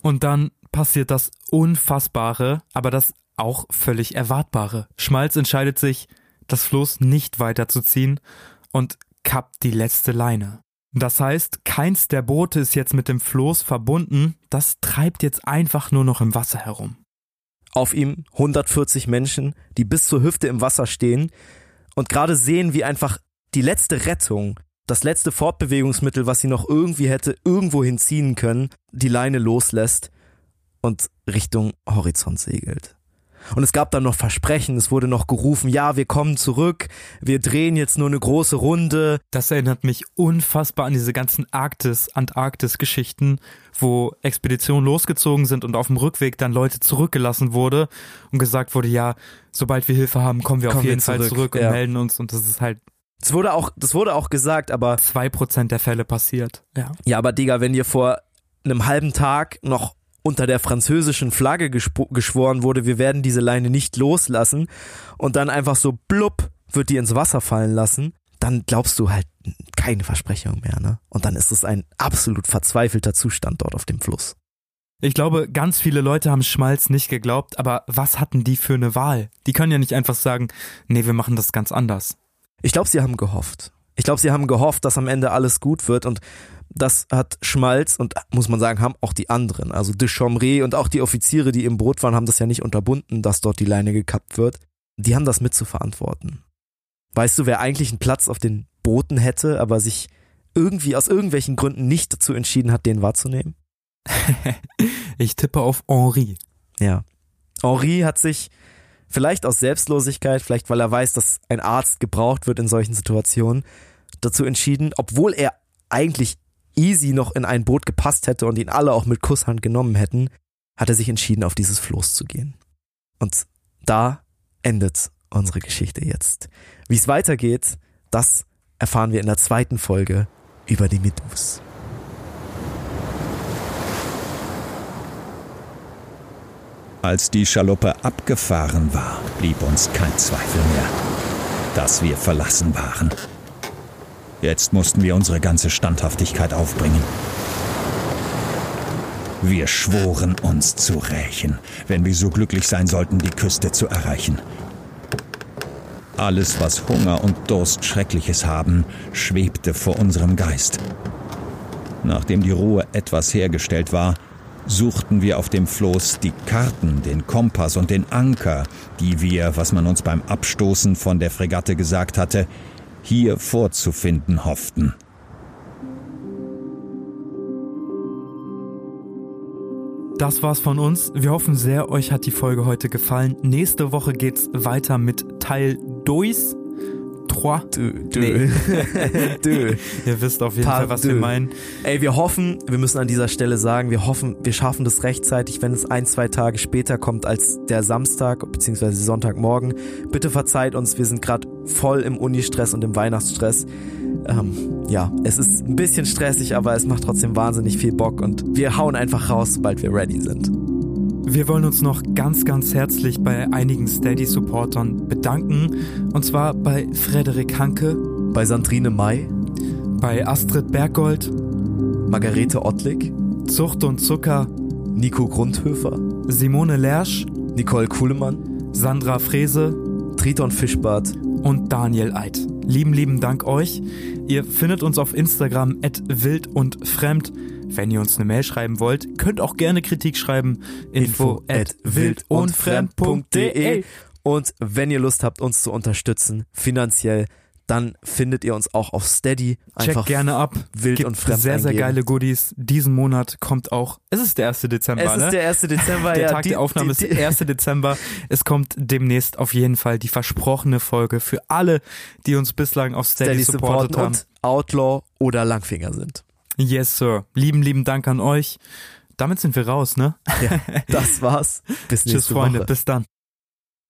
Und dann passiert das Unfassbare, aber das auch völlig Erwartbare. Schmalz entscheidet sich, das Floß nicht weiterzuziehen und kappt die letzte Leine. Das heißt, keins der Boote ist jetzt mit dem Floß verbunden, das treibt jetzt einfach nur noch im Wasser herum. Auf ihm 140 Menschen, die bis zur Hüfte im Wasser stehen und gerade sehen, wie einfach die letzte Rettung, das letzte Fortbewegungsmittel, was sie noch irgendwie hätte irgendwo hinziehen können, die Leine loslässt und Richtung Horizont segelt. Und es gab dann noch Versprechen, es wurde noch gerufen, ja, wir kommen zurück, wir drehen jetzt nur eine große Runde. Das erinnert mich unfassbar an diese ganzen Arktis, Antarktis-Geschichten, wo Expeditionen losgezogen sind und auf dem Rückweg dann Leute zurückgelassen wurde und gesagt wurde, ja, sobald wir Hilfe haben, kommen wir kommen auf jeden wir zurück. Fall zurück und ja. melden uns und das ist halt das wurde auch, das wurde auch gesagt, aber. Zwei Prozent der Fälle passiert, ja. Ja, aber Digga, wenn dir vor einem halben Tag noch unter der französischen Flagge geschworen wurde, wir werden diese Leine nicht loslassen und dann einfach so blub wird die ins Wasser fallen lassen, dann glaubst du halt keine Versprechung mehr, ne? Und dann ist es ein absolut verzweifelter Zustand dort auf dem Fluss. Ich glaube, ganz viele Leute haben Schmalz nicht geglaubt, aber was hatten die für eine Wahl? Die können ja nicht einfach sagen, nee, wir machen das ganz anders. Ich glaube, sie haben gehofft. Ich glaube, sie haben gehofft, dass am Ende alles gut wird und das hat Schmalz und muss man sagen, haben auch die anderen, also de Chambray und auch die Offiziere, die im Boot waren, haben das ja nicht unterbunden, dass dort die Leine gekappt wird. Die haben das mit zu verantworten. Weißt du, wer eigentlich einen Platz auf den Booten hätte, aber sich irgendwie aus irgendwelchen Gründen nicht dazu entschieden hat, den wahrzunehmen? ich tippe auf Henri. Ja. Henri hat sich vielleicht aus Selbstlosigkeit, vielleicht weil er weiß, dass ein Arzt gebraucht wird in solchen Situationen, dazu entschieden, obwohl er eigentlich easy noch in ein Boot gepasst hätte und ihn alle auch mit Kusshand genommen hätten, hat er sich entschieden, auf dieses Floß zu gehen. Und da endet unsere Geschichte jetzt. Wie es weitergeht, das erfahren wir in der zweiten Folge über die Medus. Als die Schaluppe abgefahren war, blieb uns kein Zweifel mehr, dass wir verlassen waren. Jetzt mussten wir unsere ganze Standhaftigkeit aufbringen. Wir schworen uns zu rächen, wenn wir so glücklich sein sollten, die Küste zu erreichen. Alles, was Hunger und Durst Schreckliches haben, schwebte vor unserem Geist. Nachdem die Ruhe etwas hergestellt war, suchten wir auf dem Floß die Karten, den Kompass und den Anker, die wir, was man uns beim Abstoßen von der Fregatte gesagt hatte, hier vorzufinden hofften. Das war's von uns. Wir hoffen sehr, euch hat die Folge heute gefallen. Nächste Woche geht's weiter mit Teil 2 trois. Deux. Deux. deux. Ihr wisst auf jeden Par Fall, was deux. wir meinen. Ey, wir hoffen, wir müssen an dieser Stelle sagen, wir hoffen, wir schaffen das rechtzeitig, wenn es ein, zwei Tage später kommt als der Samstag bzw. Sonntagmorgen. Bitte verzeiht uns, wir sind gerade voll im Unistress und im Weihnachtsstress. Ähm, ja, es ist ein bisschen stressig, aber es macht trotzdem wahnsinnig viel Bock und wir hauen einfach raus, sobald wir ready sind. Wir wollen uns noch ganz, ganz herzlich bei einigen Steady-Supportern bedanken. Und zwar bei Frederik Hanke, bei Sandrine May, bei Astrid Berggold, Margarete Ottlik, Zucht und Zucker, Nico Grundhöfer, Simone Lersch, Nicole Kuhlemann, Sandra Frese, Triton Fischbart. Und Daniel Eid. lieben, lieben Dank euch. Ihr findet uns auf Instagram at wild und fremd. Wenn ihr uns eine Mail schreiben wollt, könnt auch gerne Kritik schreiben. Info at wildundfremd.de Und wenn ihr Lust habt, uns zu unterstützen, finanziell, dann findet ihr uns auch auf Steady. Check gerne ab. Wild Gibt und fremd Sehr, sehr eingeben. geile Goodies. Diesen Monat kommt auch, es ist der 1. Dezember, Es ne? ist der 1. Dezember, Der ja. Tag die- der Aufnahme die- ist der 1. Dezember. Es kommt demnächst auf jeden Fall die versprochene Folge für alle, die uns bislang auf Steady, Steady supportet supporten haben. und Outlaw oder Langfinger sind. Yes, Sir. Lieben, lieben Dank an euch. Damit sind wir raus, ne? Ja, das war's. Bis nächste Tschüss, Freunde. Woche. Bis dann.